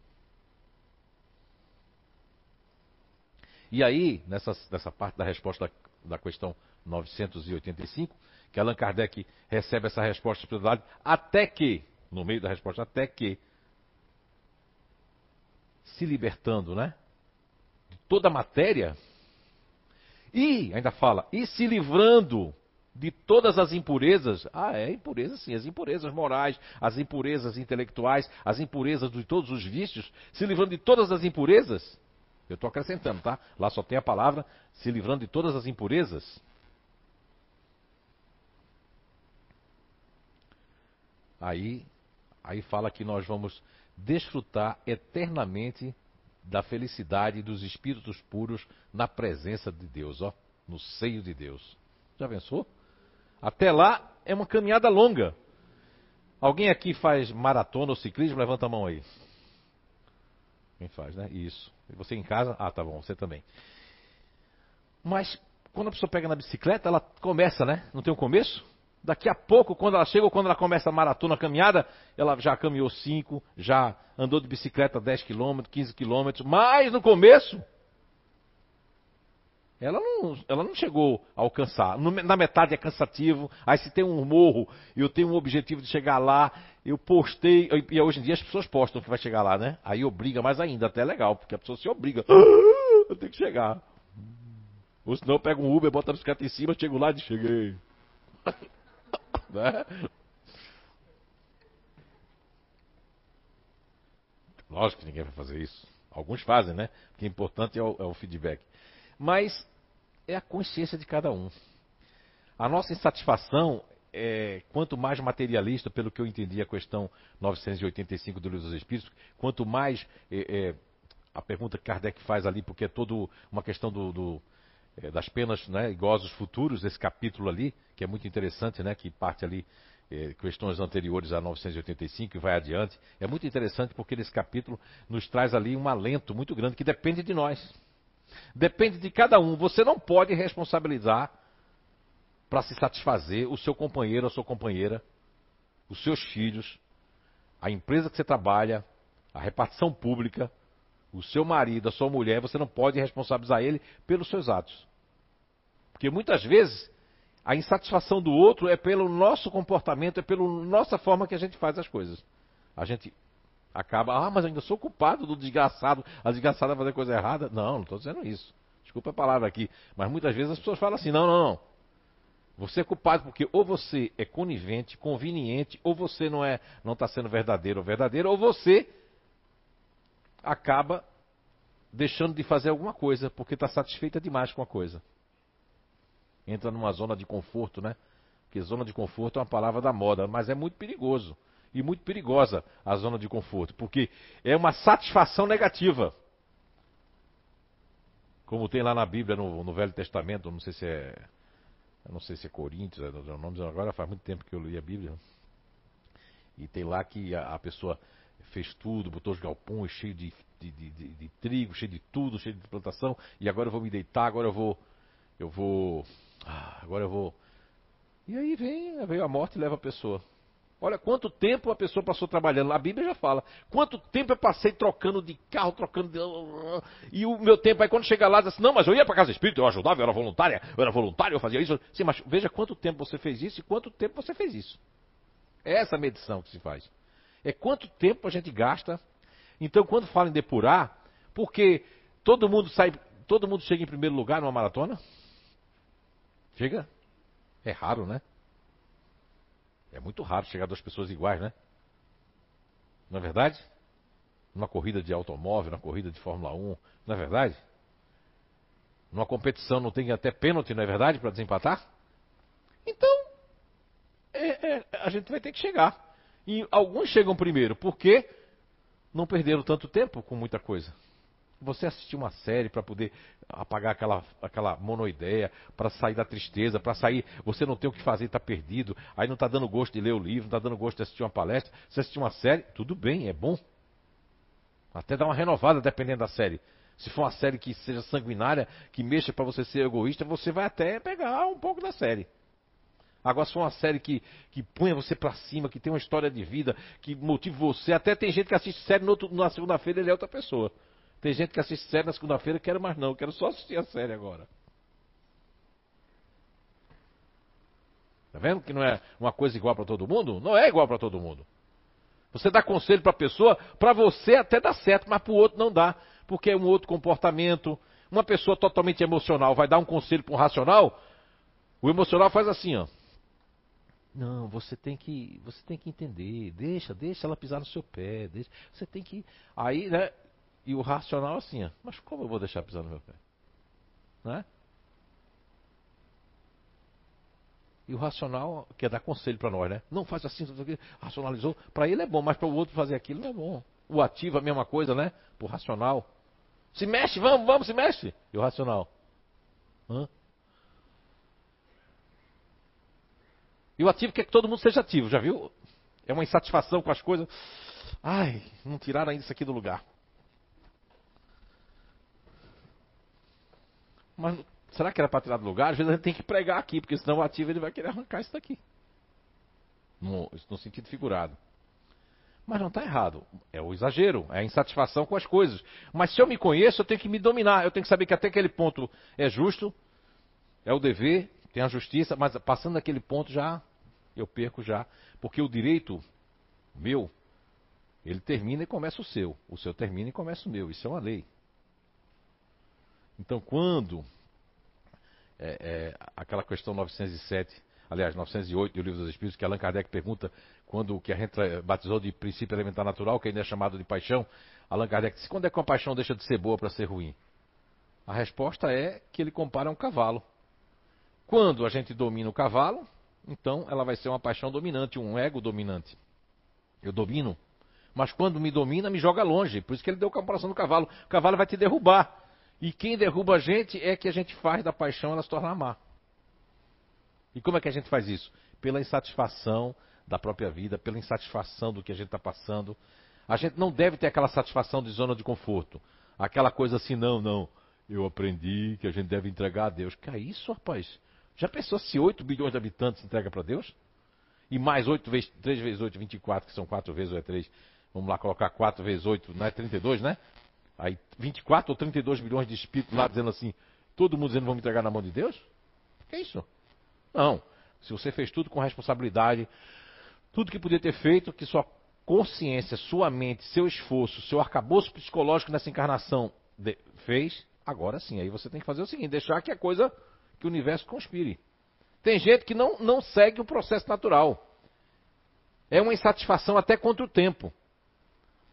E aí, nessa, nessa parte da resposta da, da questão 985, que Allan Kardec recebe essa resposta de espiritualidade, até que, no meio da resposta, até que, se libertando, né? Toda a matéria, e, ainda fala, e se livrando de todas as impurezas. Ah, é impureza sim, as impurezas morais, as impurezas intelectuais, as impurezas de todos os vícios, se livrando de todas as impurezas. Eu estou acrescentando, tá? Lá só tem a palavra se livrando de todas as impurezas. Aí, aí fala que nós vamos desfrutar eternamente da felicidade dos espíritos puros na presença de Deus, ó, no seio de Deus. Já pensou? Até lá é uma caminhada longa. Alguém aqui faz maratona ou ciclismo? Levanta a mão aí. Quem faz, né? Isso. E você em casa? Ah, tá bom, você também. Mas quando a pessoa pega na bicicleta, ela começa, né? Não tem um começo? Daqui a pouco, quando ela chega ou quando ela começa a maratona, a caminhada, ela já caminhou 5, já andou de bicicleta 10 km, 15 km, mas no começo, ela não, ela não chegou a alcançar. Na metade é cansativo, aí se tem um morro e eu tenho um objetivo de chegar lá, eu postei, e hoje em dia as pessoas postam que vai chegar lá, né? Aí obriga mais ainda, até é legal, porque a pessoa se obriga. Ah, eu tenho que chegar. Ou senão eu pego um Uber, boto a bicicleta em cima, chego lá e cheguei. Né? Lógico que ninguém vai fazer isso. Alguns fazem, né? O é importante é o, é o feedback. Mas é a consciência de cada um. A nossa insatisfação é, quanto mais materialista, pelo que eu entendi a questão 985 do Livro dos Espíritos, quanto mais é, é, a pergunta que Kardec faz ali, porque é toda uma questão do, do, é, das penas né, e gozos futuros, esse capítulo ali, que é muito interessante, né, que parte ali é, questões anteriores a 985 e vai adiante. É muito interessante porque nesse capítulo nos traz ali um alento muito grande que depende de nós. Depende de cada um. Você não pode responsabilizar para se satisfazer o seu companheiro, a sua companheira, os seus filhos, a empresa que você trabalha, a repartição pública, o seu marido, a sua mulher, você não pode responsabilizar ele pelos seus atos. Porque muitas vezes a insatisfação do outro é pelo nosso comportamento, é pela nossa forma que a gente faz as coisas. A gente acaba, ah, mas eu ainda sou culpado do desgraçado, a desgraçada fazer coisa errada. Não, não estou dizendo isso. Desculpa a palavra aqui. Mas muitas vezes as pessoas falam assim: não, não, não. Você é culpado porque ou você é conivente, conveniente, ou você não é, não está sendo verdadeiro ou verdadeiro, ou você acaba deixando de fazer alguma coisa porque está satisfeita demais com a coisa entra numa zona de conforto, né? Porque zona de conforto é uma palavra da moda, mas é muito perigoso. E muito perigosa a zona de conforto, porque é uma satisfação negativa. Como tem lá na Bíblia, no, no Velho Testamento, não sei se é. Não sei se é Coríntios, é, agora faz muito tempo que eu li a Bíblia. E tem lá que a, a pessoa fez tudo, botou os galpões cheio de, de, de, de, de trigo, cheio de tudo, cheio de plantação, e agora eu vou me deitar, agora eu vou. Eu vou. ah, agora eu vou. E aí vem, veio a morte e leva a pessoa. Olha quanto tempo a pessoa passou trabalhando. A Bíblia já fala. Quanto tempo eu passei trocando de carro, trocando de... E o meu tempo aí, quando chega lá, diz assim, não, mas eu ia para casa espírita, eu ajudava, eu era voluntária, eu era voluntário, eu fazia isso. Sim, mas veja quanto tempo você fez isso e quanto tempo você fez isso. É essa medição que se faz. É quanto tempo a gente gasta. Então, quando fala em depurar, porque todo mundo sai, todo mundo chega em primeiro lugar numa maratona? Chega? É raro, né? É muito raro chegar duas pessoas iguais, né? Não é verdade? Numa corrida de automóvel, numa corrida de Fórmula 1, não é verdade? Numa competição não tem até pênalti, não é verdade, para desempatar? Então, é, é, a gente vai ter que chegar. E alguns chegam primeiro, porque não perderam tanto tempo com muita coisa. Você assistir uma série para poder apagar aquela, aquela monoideia, para sair da tristeza, para sair, você não tem o que fazer, está perdido, aí não está dando gosto de ler o livro, não está dando gosto de assistir uma palestra, você assistir uma série, tudo bem, é bom. Até dar uma renovada dependendo da série. Se for uma série que seja sanguinária, que mexa para você ser egoísta, você vai até pegar um pouco da série. Agora, se for uma série que, que põe você para cima, que tem uma história de vida, que motiva você, até tem gente que assiste série no outro, na segunda-feira ele é outra pessoa. Tem gente que assiste série na segunda-feira, quero mais não, quero só assistir a série agora. Tá vendo que não é uma coisa igual para todo mundo? Não é igual para todo mundo. Você dá conselho para a pessoa, para você até dá certo, mas para o outro não dá, porque é um outro comportamento. Uma pessoa totalmente emocional vai dar um conselho para um racional, o emocional faz assim, ó. Não, você tem que, você tem que entender, deixa, deixa ela pisar no seu pé, deixa, você tem que, aí, né? E o racional assim, ó, mas como eu vou deixar pisar no meu pé? Né? E o racional quer dar conselho para nós, né? Não faz assim, racionalizou. Para ele é bom, mas para o outro fazer aquilo não é bom. O ativo a mesma coisa, né? O racional. Se mexe, vamos, vamos, se mexe. E o racional? Hã? E o ativo quer que todo mundo seja ativo, já viu? É uma insatisfação com as coisas. Ai, não tiraram ainda isso aqui do lugar. Mas será que era para tirar do lugar? Às vezes a gente tem que pregar aqui, porque senão o ativo ele vai querer arrancar isso daqui. No, no sentido figurado. Mas não está errado. É o exagero, é a insatisfação com as coisas. Mas se eu me conheço, eu tenho que me dominar. Eu tenho que saber que até aquele ponto é justo, é o dever, tem a justiça, mas passando daquele ponto já eu perco já. Porque o direito meu, ele termina e começa o seu. O seu termina e começa o meu. Isso é uma lei. Então, quando é, é, aquela questão 907, aliás, 908 do Livro dos Espíritos, que Allan Kardec pergunta quando o que a gente batizou de princípio elementar natural, que ainda é chamado de paixão, Allan Kardec disse, quando é que a paixão deixa de ser boa para ser ruim? A resposta é que ele compara um cavalo. Quando a gente domina o cavalo, então ela vai ser uma paixão dominante, um ego dominante. Eu domino. Mas quando me domina, me joga longe. Por isso que ele deu a comparação do cavalo. O cavalo vai te derrubar. E quem derruba a gente é que a gente faz da paixão ela se tornar má. E como é que a gente faz isso? Pela insatisfação da própria vida, pela insatisfação do que a gente está passando. A gente não deve ter aquela satisfação de zona de conforto. Aquela coisa assim, não, não. Eu aprendi que a gente deve entregar a Deus. Que é isso, rapaz? Já pensou se 8 bilhões de habitantes entrega para Deus? E mais 8 vezes, 3 vezes 8, 24, que são 4 vezes ou é 3. Vamos lá colocar 4 vezes 8, não é 32, né? Aí 24 ou 32 bilhões de espíritos lá dizendo assim, todo mundo dizendo vamos entregar na mão de Deus? Que é isso? Não. Se você fez tudo com responsabilidade, tudo que podia ter feito, que sua consciência, sua mente, seu esforço, seu arcabouço psicológico nessa encarnação de, fez, agora sim, aí você tem que fazer o seguinte, deixar que a coisa que o universo conspire. Tem gente que não, não segue o processo natural. É uma insatisfação até contra o tempo.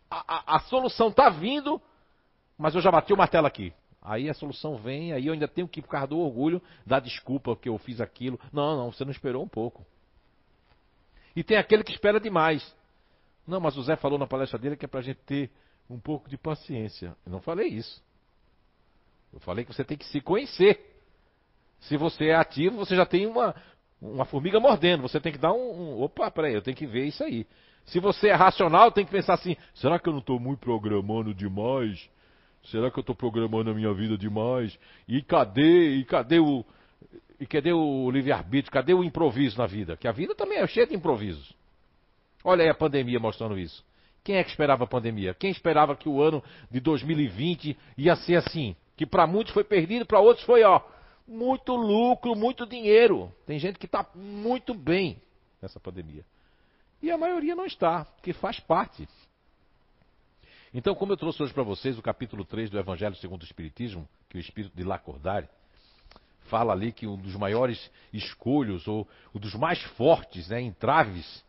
A, a, a solução está vindo, mas eu já bati o martelo aqui. Aí a solução vem, aí eu ainda tenho que, ficar do orgulho, dar desculpa que eu fiz aquilo. Não, não, você não esperou um pouco. E tem aquele que espera demais. Não, mas o Zé falou na palestra dele que é para a gente ter um pouco de paciência. Eu não falei isso. Eu falei que você tem que se conhecer. Se você é ativo, você já tem uma, uma formiga mordendo. Você tem que dar um, um. Opa, peraí, eu tenho que ver isso aí. Se você é racional, tem que pensar assim: será que eu não estou muito programando demais? Será que eu estou programando a minha vida demais? E cadê? E cadê o. E cadê o livre-arbítrio? Cadê o improviso na vida? Que a vida também é cheia de improvisos. Olha aí a pandemia mostrando isso. Quem é que esperava a pandemia? Quem esperava que o ano de 2020 ia ser assim? Que para muitos foi perdido, para outros foi, ó, muito lucro, muito dinheiro. Tem gente que está muito bem nessa pandemia. E a maioria não está, porque faz parte. Então, como eu trouxe hoje para vocês o capítulo 3 do Evangelho segundo o Espiritismo, que o Espírito de Lacordaire fala ali que um dos maiores escolhos, ou um dos mais fortes né, entraves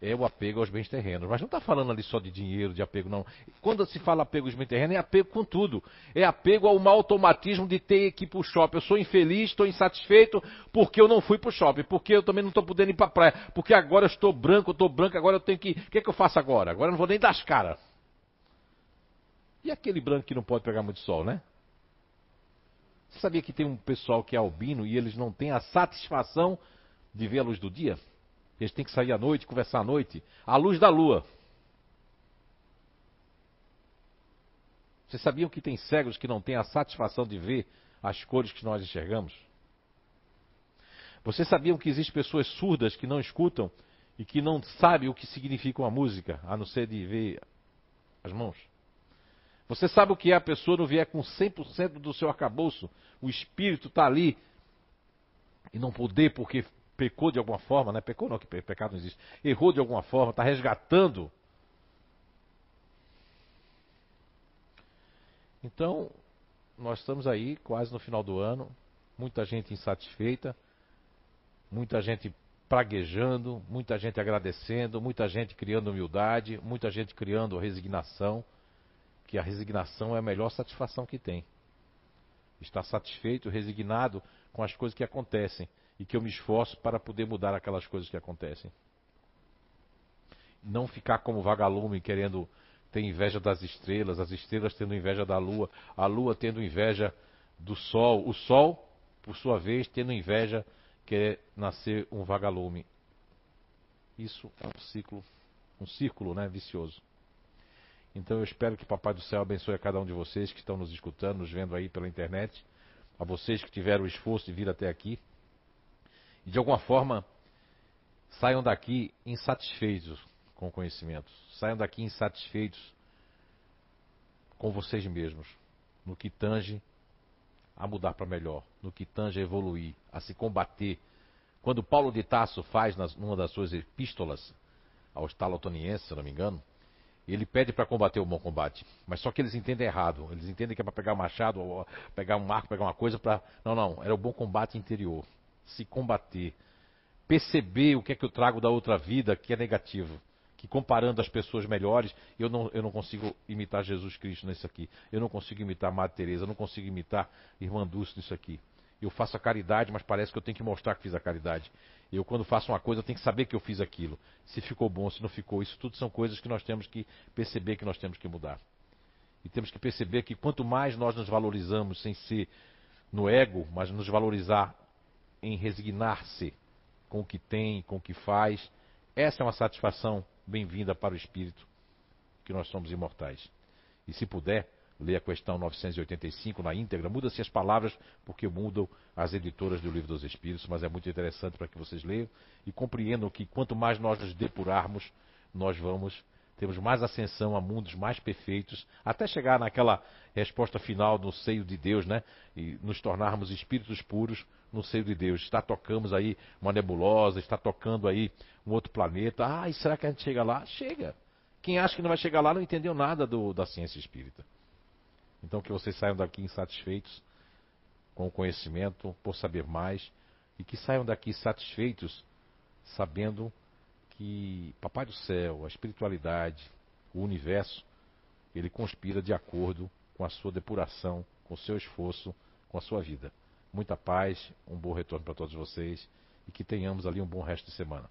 é o apego aos bens terrenos. Mas não está falando ali só de dinheiro, de apego, não. Quando se fala apego aos bens terrenos, é apego com tudo. É apego ao mau automatismo de ter que ir para o shopping. Eu sou infeliz, estou insatisfeito porque eu não fui para o shopping, porque eu também não estou podendo ir para a praia, porque agora eu estou branco, estou branco, agora eu tenho que. O que, é que eu faço agora? Agora eu não vou nem dar as caras. E aquele branco que não pode pegar muito sol, né? Você sabia que tem um pessoal que é albino e eles não têm a satisfação de ver a luz do dia? Eles têm que sair à noite, conversar à noite, à luz da lua. Vocês sabiam que tem cegos que não têm a satisfação de ver as cores que nós enxergamos? Vocês sabiam que existem pessoas surdas que não escutam e que não sabem o que significa uma música, a não ser de ver as mãos? Você sabe o que é a pessoa não vier com 100% do seu arcabouço, o espírito está ali e não poder porque pecou de alguma forma, né? Pecou não, que pecado não existe. Errou de alguma forma, está resgatando. Então, nós estamos aí quase no final do ano, muita gente insatisfeita, muita gente praguejando, muita gente agradecendo, muita gente criando humildade, muita gente criando resignação, que a resignação é a melhor satisfação que tem. Estar satisfeito, resignado com as coisas que acontecem e que eu me esforço para poder mudar aquelas coisas que acontecem. Não ficar como vagalume querendo ter inveja das estrelas, as estrelas tendo inveja da lua, a lua tendo inveja do sol, o sol, por sua vez, tendo inveja quer nascer um vagalume. Isso é um ciclo, um círculo, né, vicioso. Então eu espero que Papai do Céu abençoe a cada um de vocês que estão nos escutando, nos vendo aí pela internet, a vocês que tiveram o esforço de vir até aqui e de alguma forma saiam daqui insatisfeitos com o conhecimento, saiam daqui insatisfeitos com vocês mesmos, no que tange a mudar para melhor, no que tange a evoluir, a se combater. Quando Paulo de Tasso faz numa das suas epístolas aos talotonienses, se não me engano, ele pede para combater o bom combate. Mas só que eles entendem errado. Eles entendem que é para pegar machado, pegar um arco, pegar uma coisa para. Não, não. Era o bom combate interior se combater. Perceber o que é que eu trago da outra vida que é negativo. Que comparando as pessoas melhores, eu não, eu não consigo imitar Jesus Cristo nisso aqui. Eu não consigo imitar Madre Teresa, eu não consigo imitar Irmã Dulce nisso aqui. Eu faço a caridade, mas parece que eu tenho que mostrar que fiz a caridade. Eu, quando faço uma coisa, eu tenho que saber que eu fiz aquilo. Se ficou bom, se não ficou. Isso tudo são coisas que nós temos que perceber que nós temos que mudar. E temos que perceber que quanto mais nós nos valorizamos sem ser no ego, mas nos valorizar em resignar-se com o que tem, com o que faz. Essa é uma satisfação bem-vinda para o espírito, que nós somos imortais. E se puder, leia a questão 985 na íntegra, muda-se as palavras, porque mudam as editoras do Livro dos Espíritos, mas é muito interessante para que vocês leiam e compreendam que quanto mais nós nos depurarmos, nós vamos temos mais ascensão a mundos mais perfeitos, até chegar naquela resposta final no seio de Deus, né? E nos tornarmos espíritos puros no seio de Deus. Está tocamos aí uma nebulosa, está tocando aí um outro planeta. Ah, e será que a gente chega lá? Chega. Quem acha que não vai chegar lá não entendeu nada do, da ciência espírita. Então que vocês saiam daqui insatisfeitos com o conhecimento, por saber mais, e que saiam daqui satisfeitos sabendo que Papai do Céu, a espiritualidade, o universo, ele conspira de acordo com a sua depuração, com o seu esforço, com a sua vida. Muita paz, um bom retorno para todos vocês e que tenhamos ali um bom resto de semana.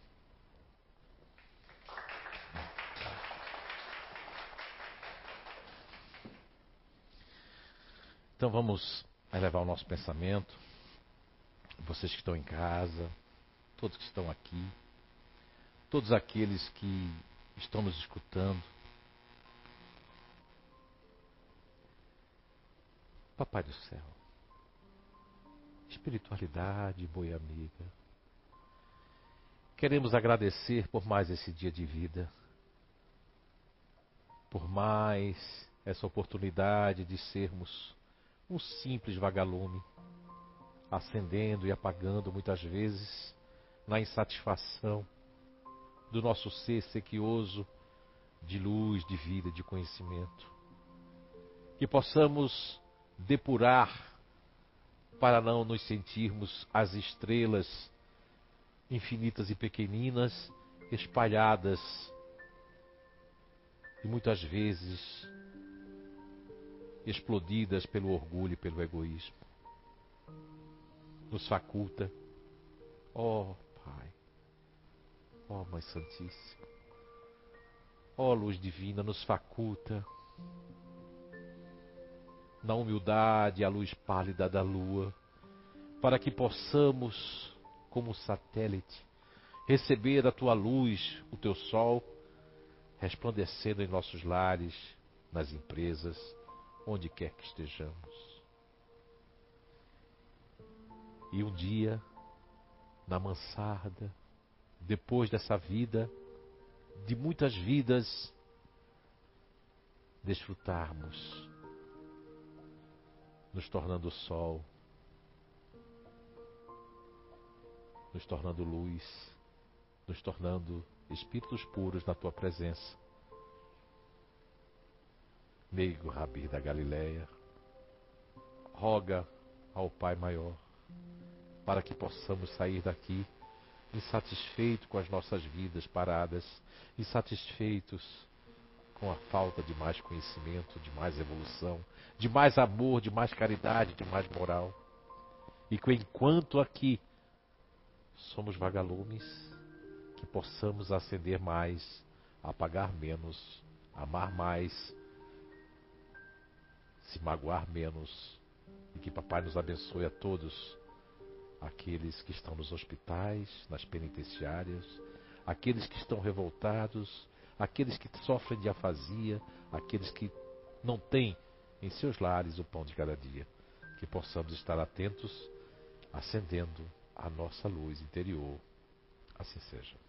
Então vamos elevar o nosso pensamento, vocês que estão em casa, todos que estão aqui, todos aqueles que estão nos escutando. Papai do céu, espiritualidade, boa amiga, queremos agradecer por mais esse dia de vida, por mais essa oportunidade de sermos um simples vagalume, acendendo e apagando muitas vezes na insatisfação do nosso ser sequioso de luz, de vida, de conhecimento. Que possamos depurar para não nos sentirmos as estrelas infinitas e pequeninas espalhadas e muitas vezes explodidas pelo orgulho e pelo egoísmo. Nos faculta, ó oh, ó oh, Mãe Santíssima, ó oh, Luz Divina, nos faculta na humildade à luz pálida da lua, para que possamos, como satélite, receber a tua luz, o teu sol, resplandecendo em nossos lares, nas empresas, onde quer que estejamos. E um dia, na mansarda, depois dessa vida, de muitas vidas, desfrutarmos, nos tornando sol, nos tornando luz, nos tornando espíritos puros na tua presença. Meigo Rabi da Galileia, roga ao Pai Maior para que possamos sair daqui insatisfeitos com as nossas vidas paradas, insatisfeitos com a falta de mais conhecimento, de mais evolução, de mais amor, de mais caridade, de mais moral. E que enquanto aqui somos vagalumes, que possamos acender mais, apagar menos, amar mais, se magoar menos e que Papai nos abençoe a todos, aqueles que estão nos hospitais, nas penitenciárias, aqueles que estão revoltados, aqueles que sofrem de afasia, aqueles que não têm em seus lares o pão de cada dia. Que possamos estar atentos, acendendo a nossa luz interior. Assim seja.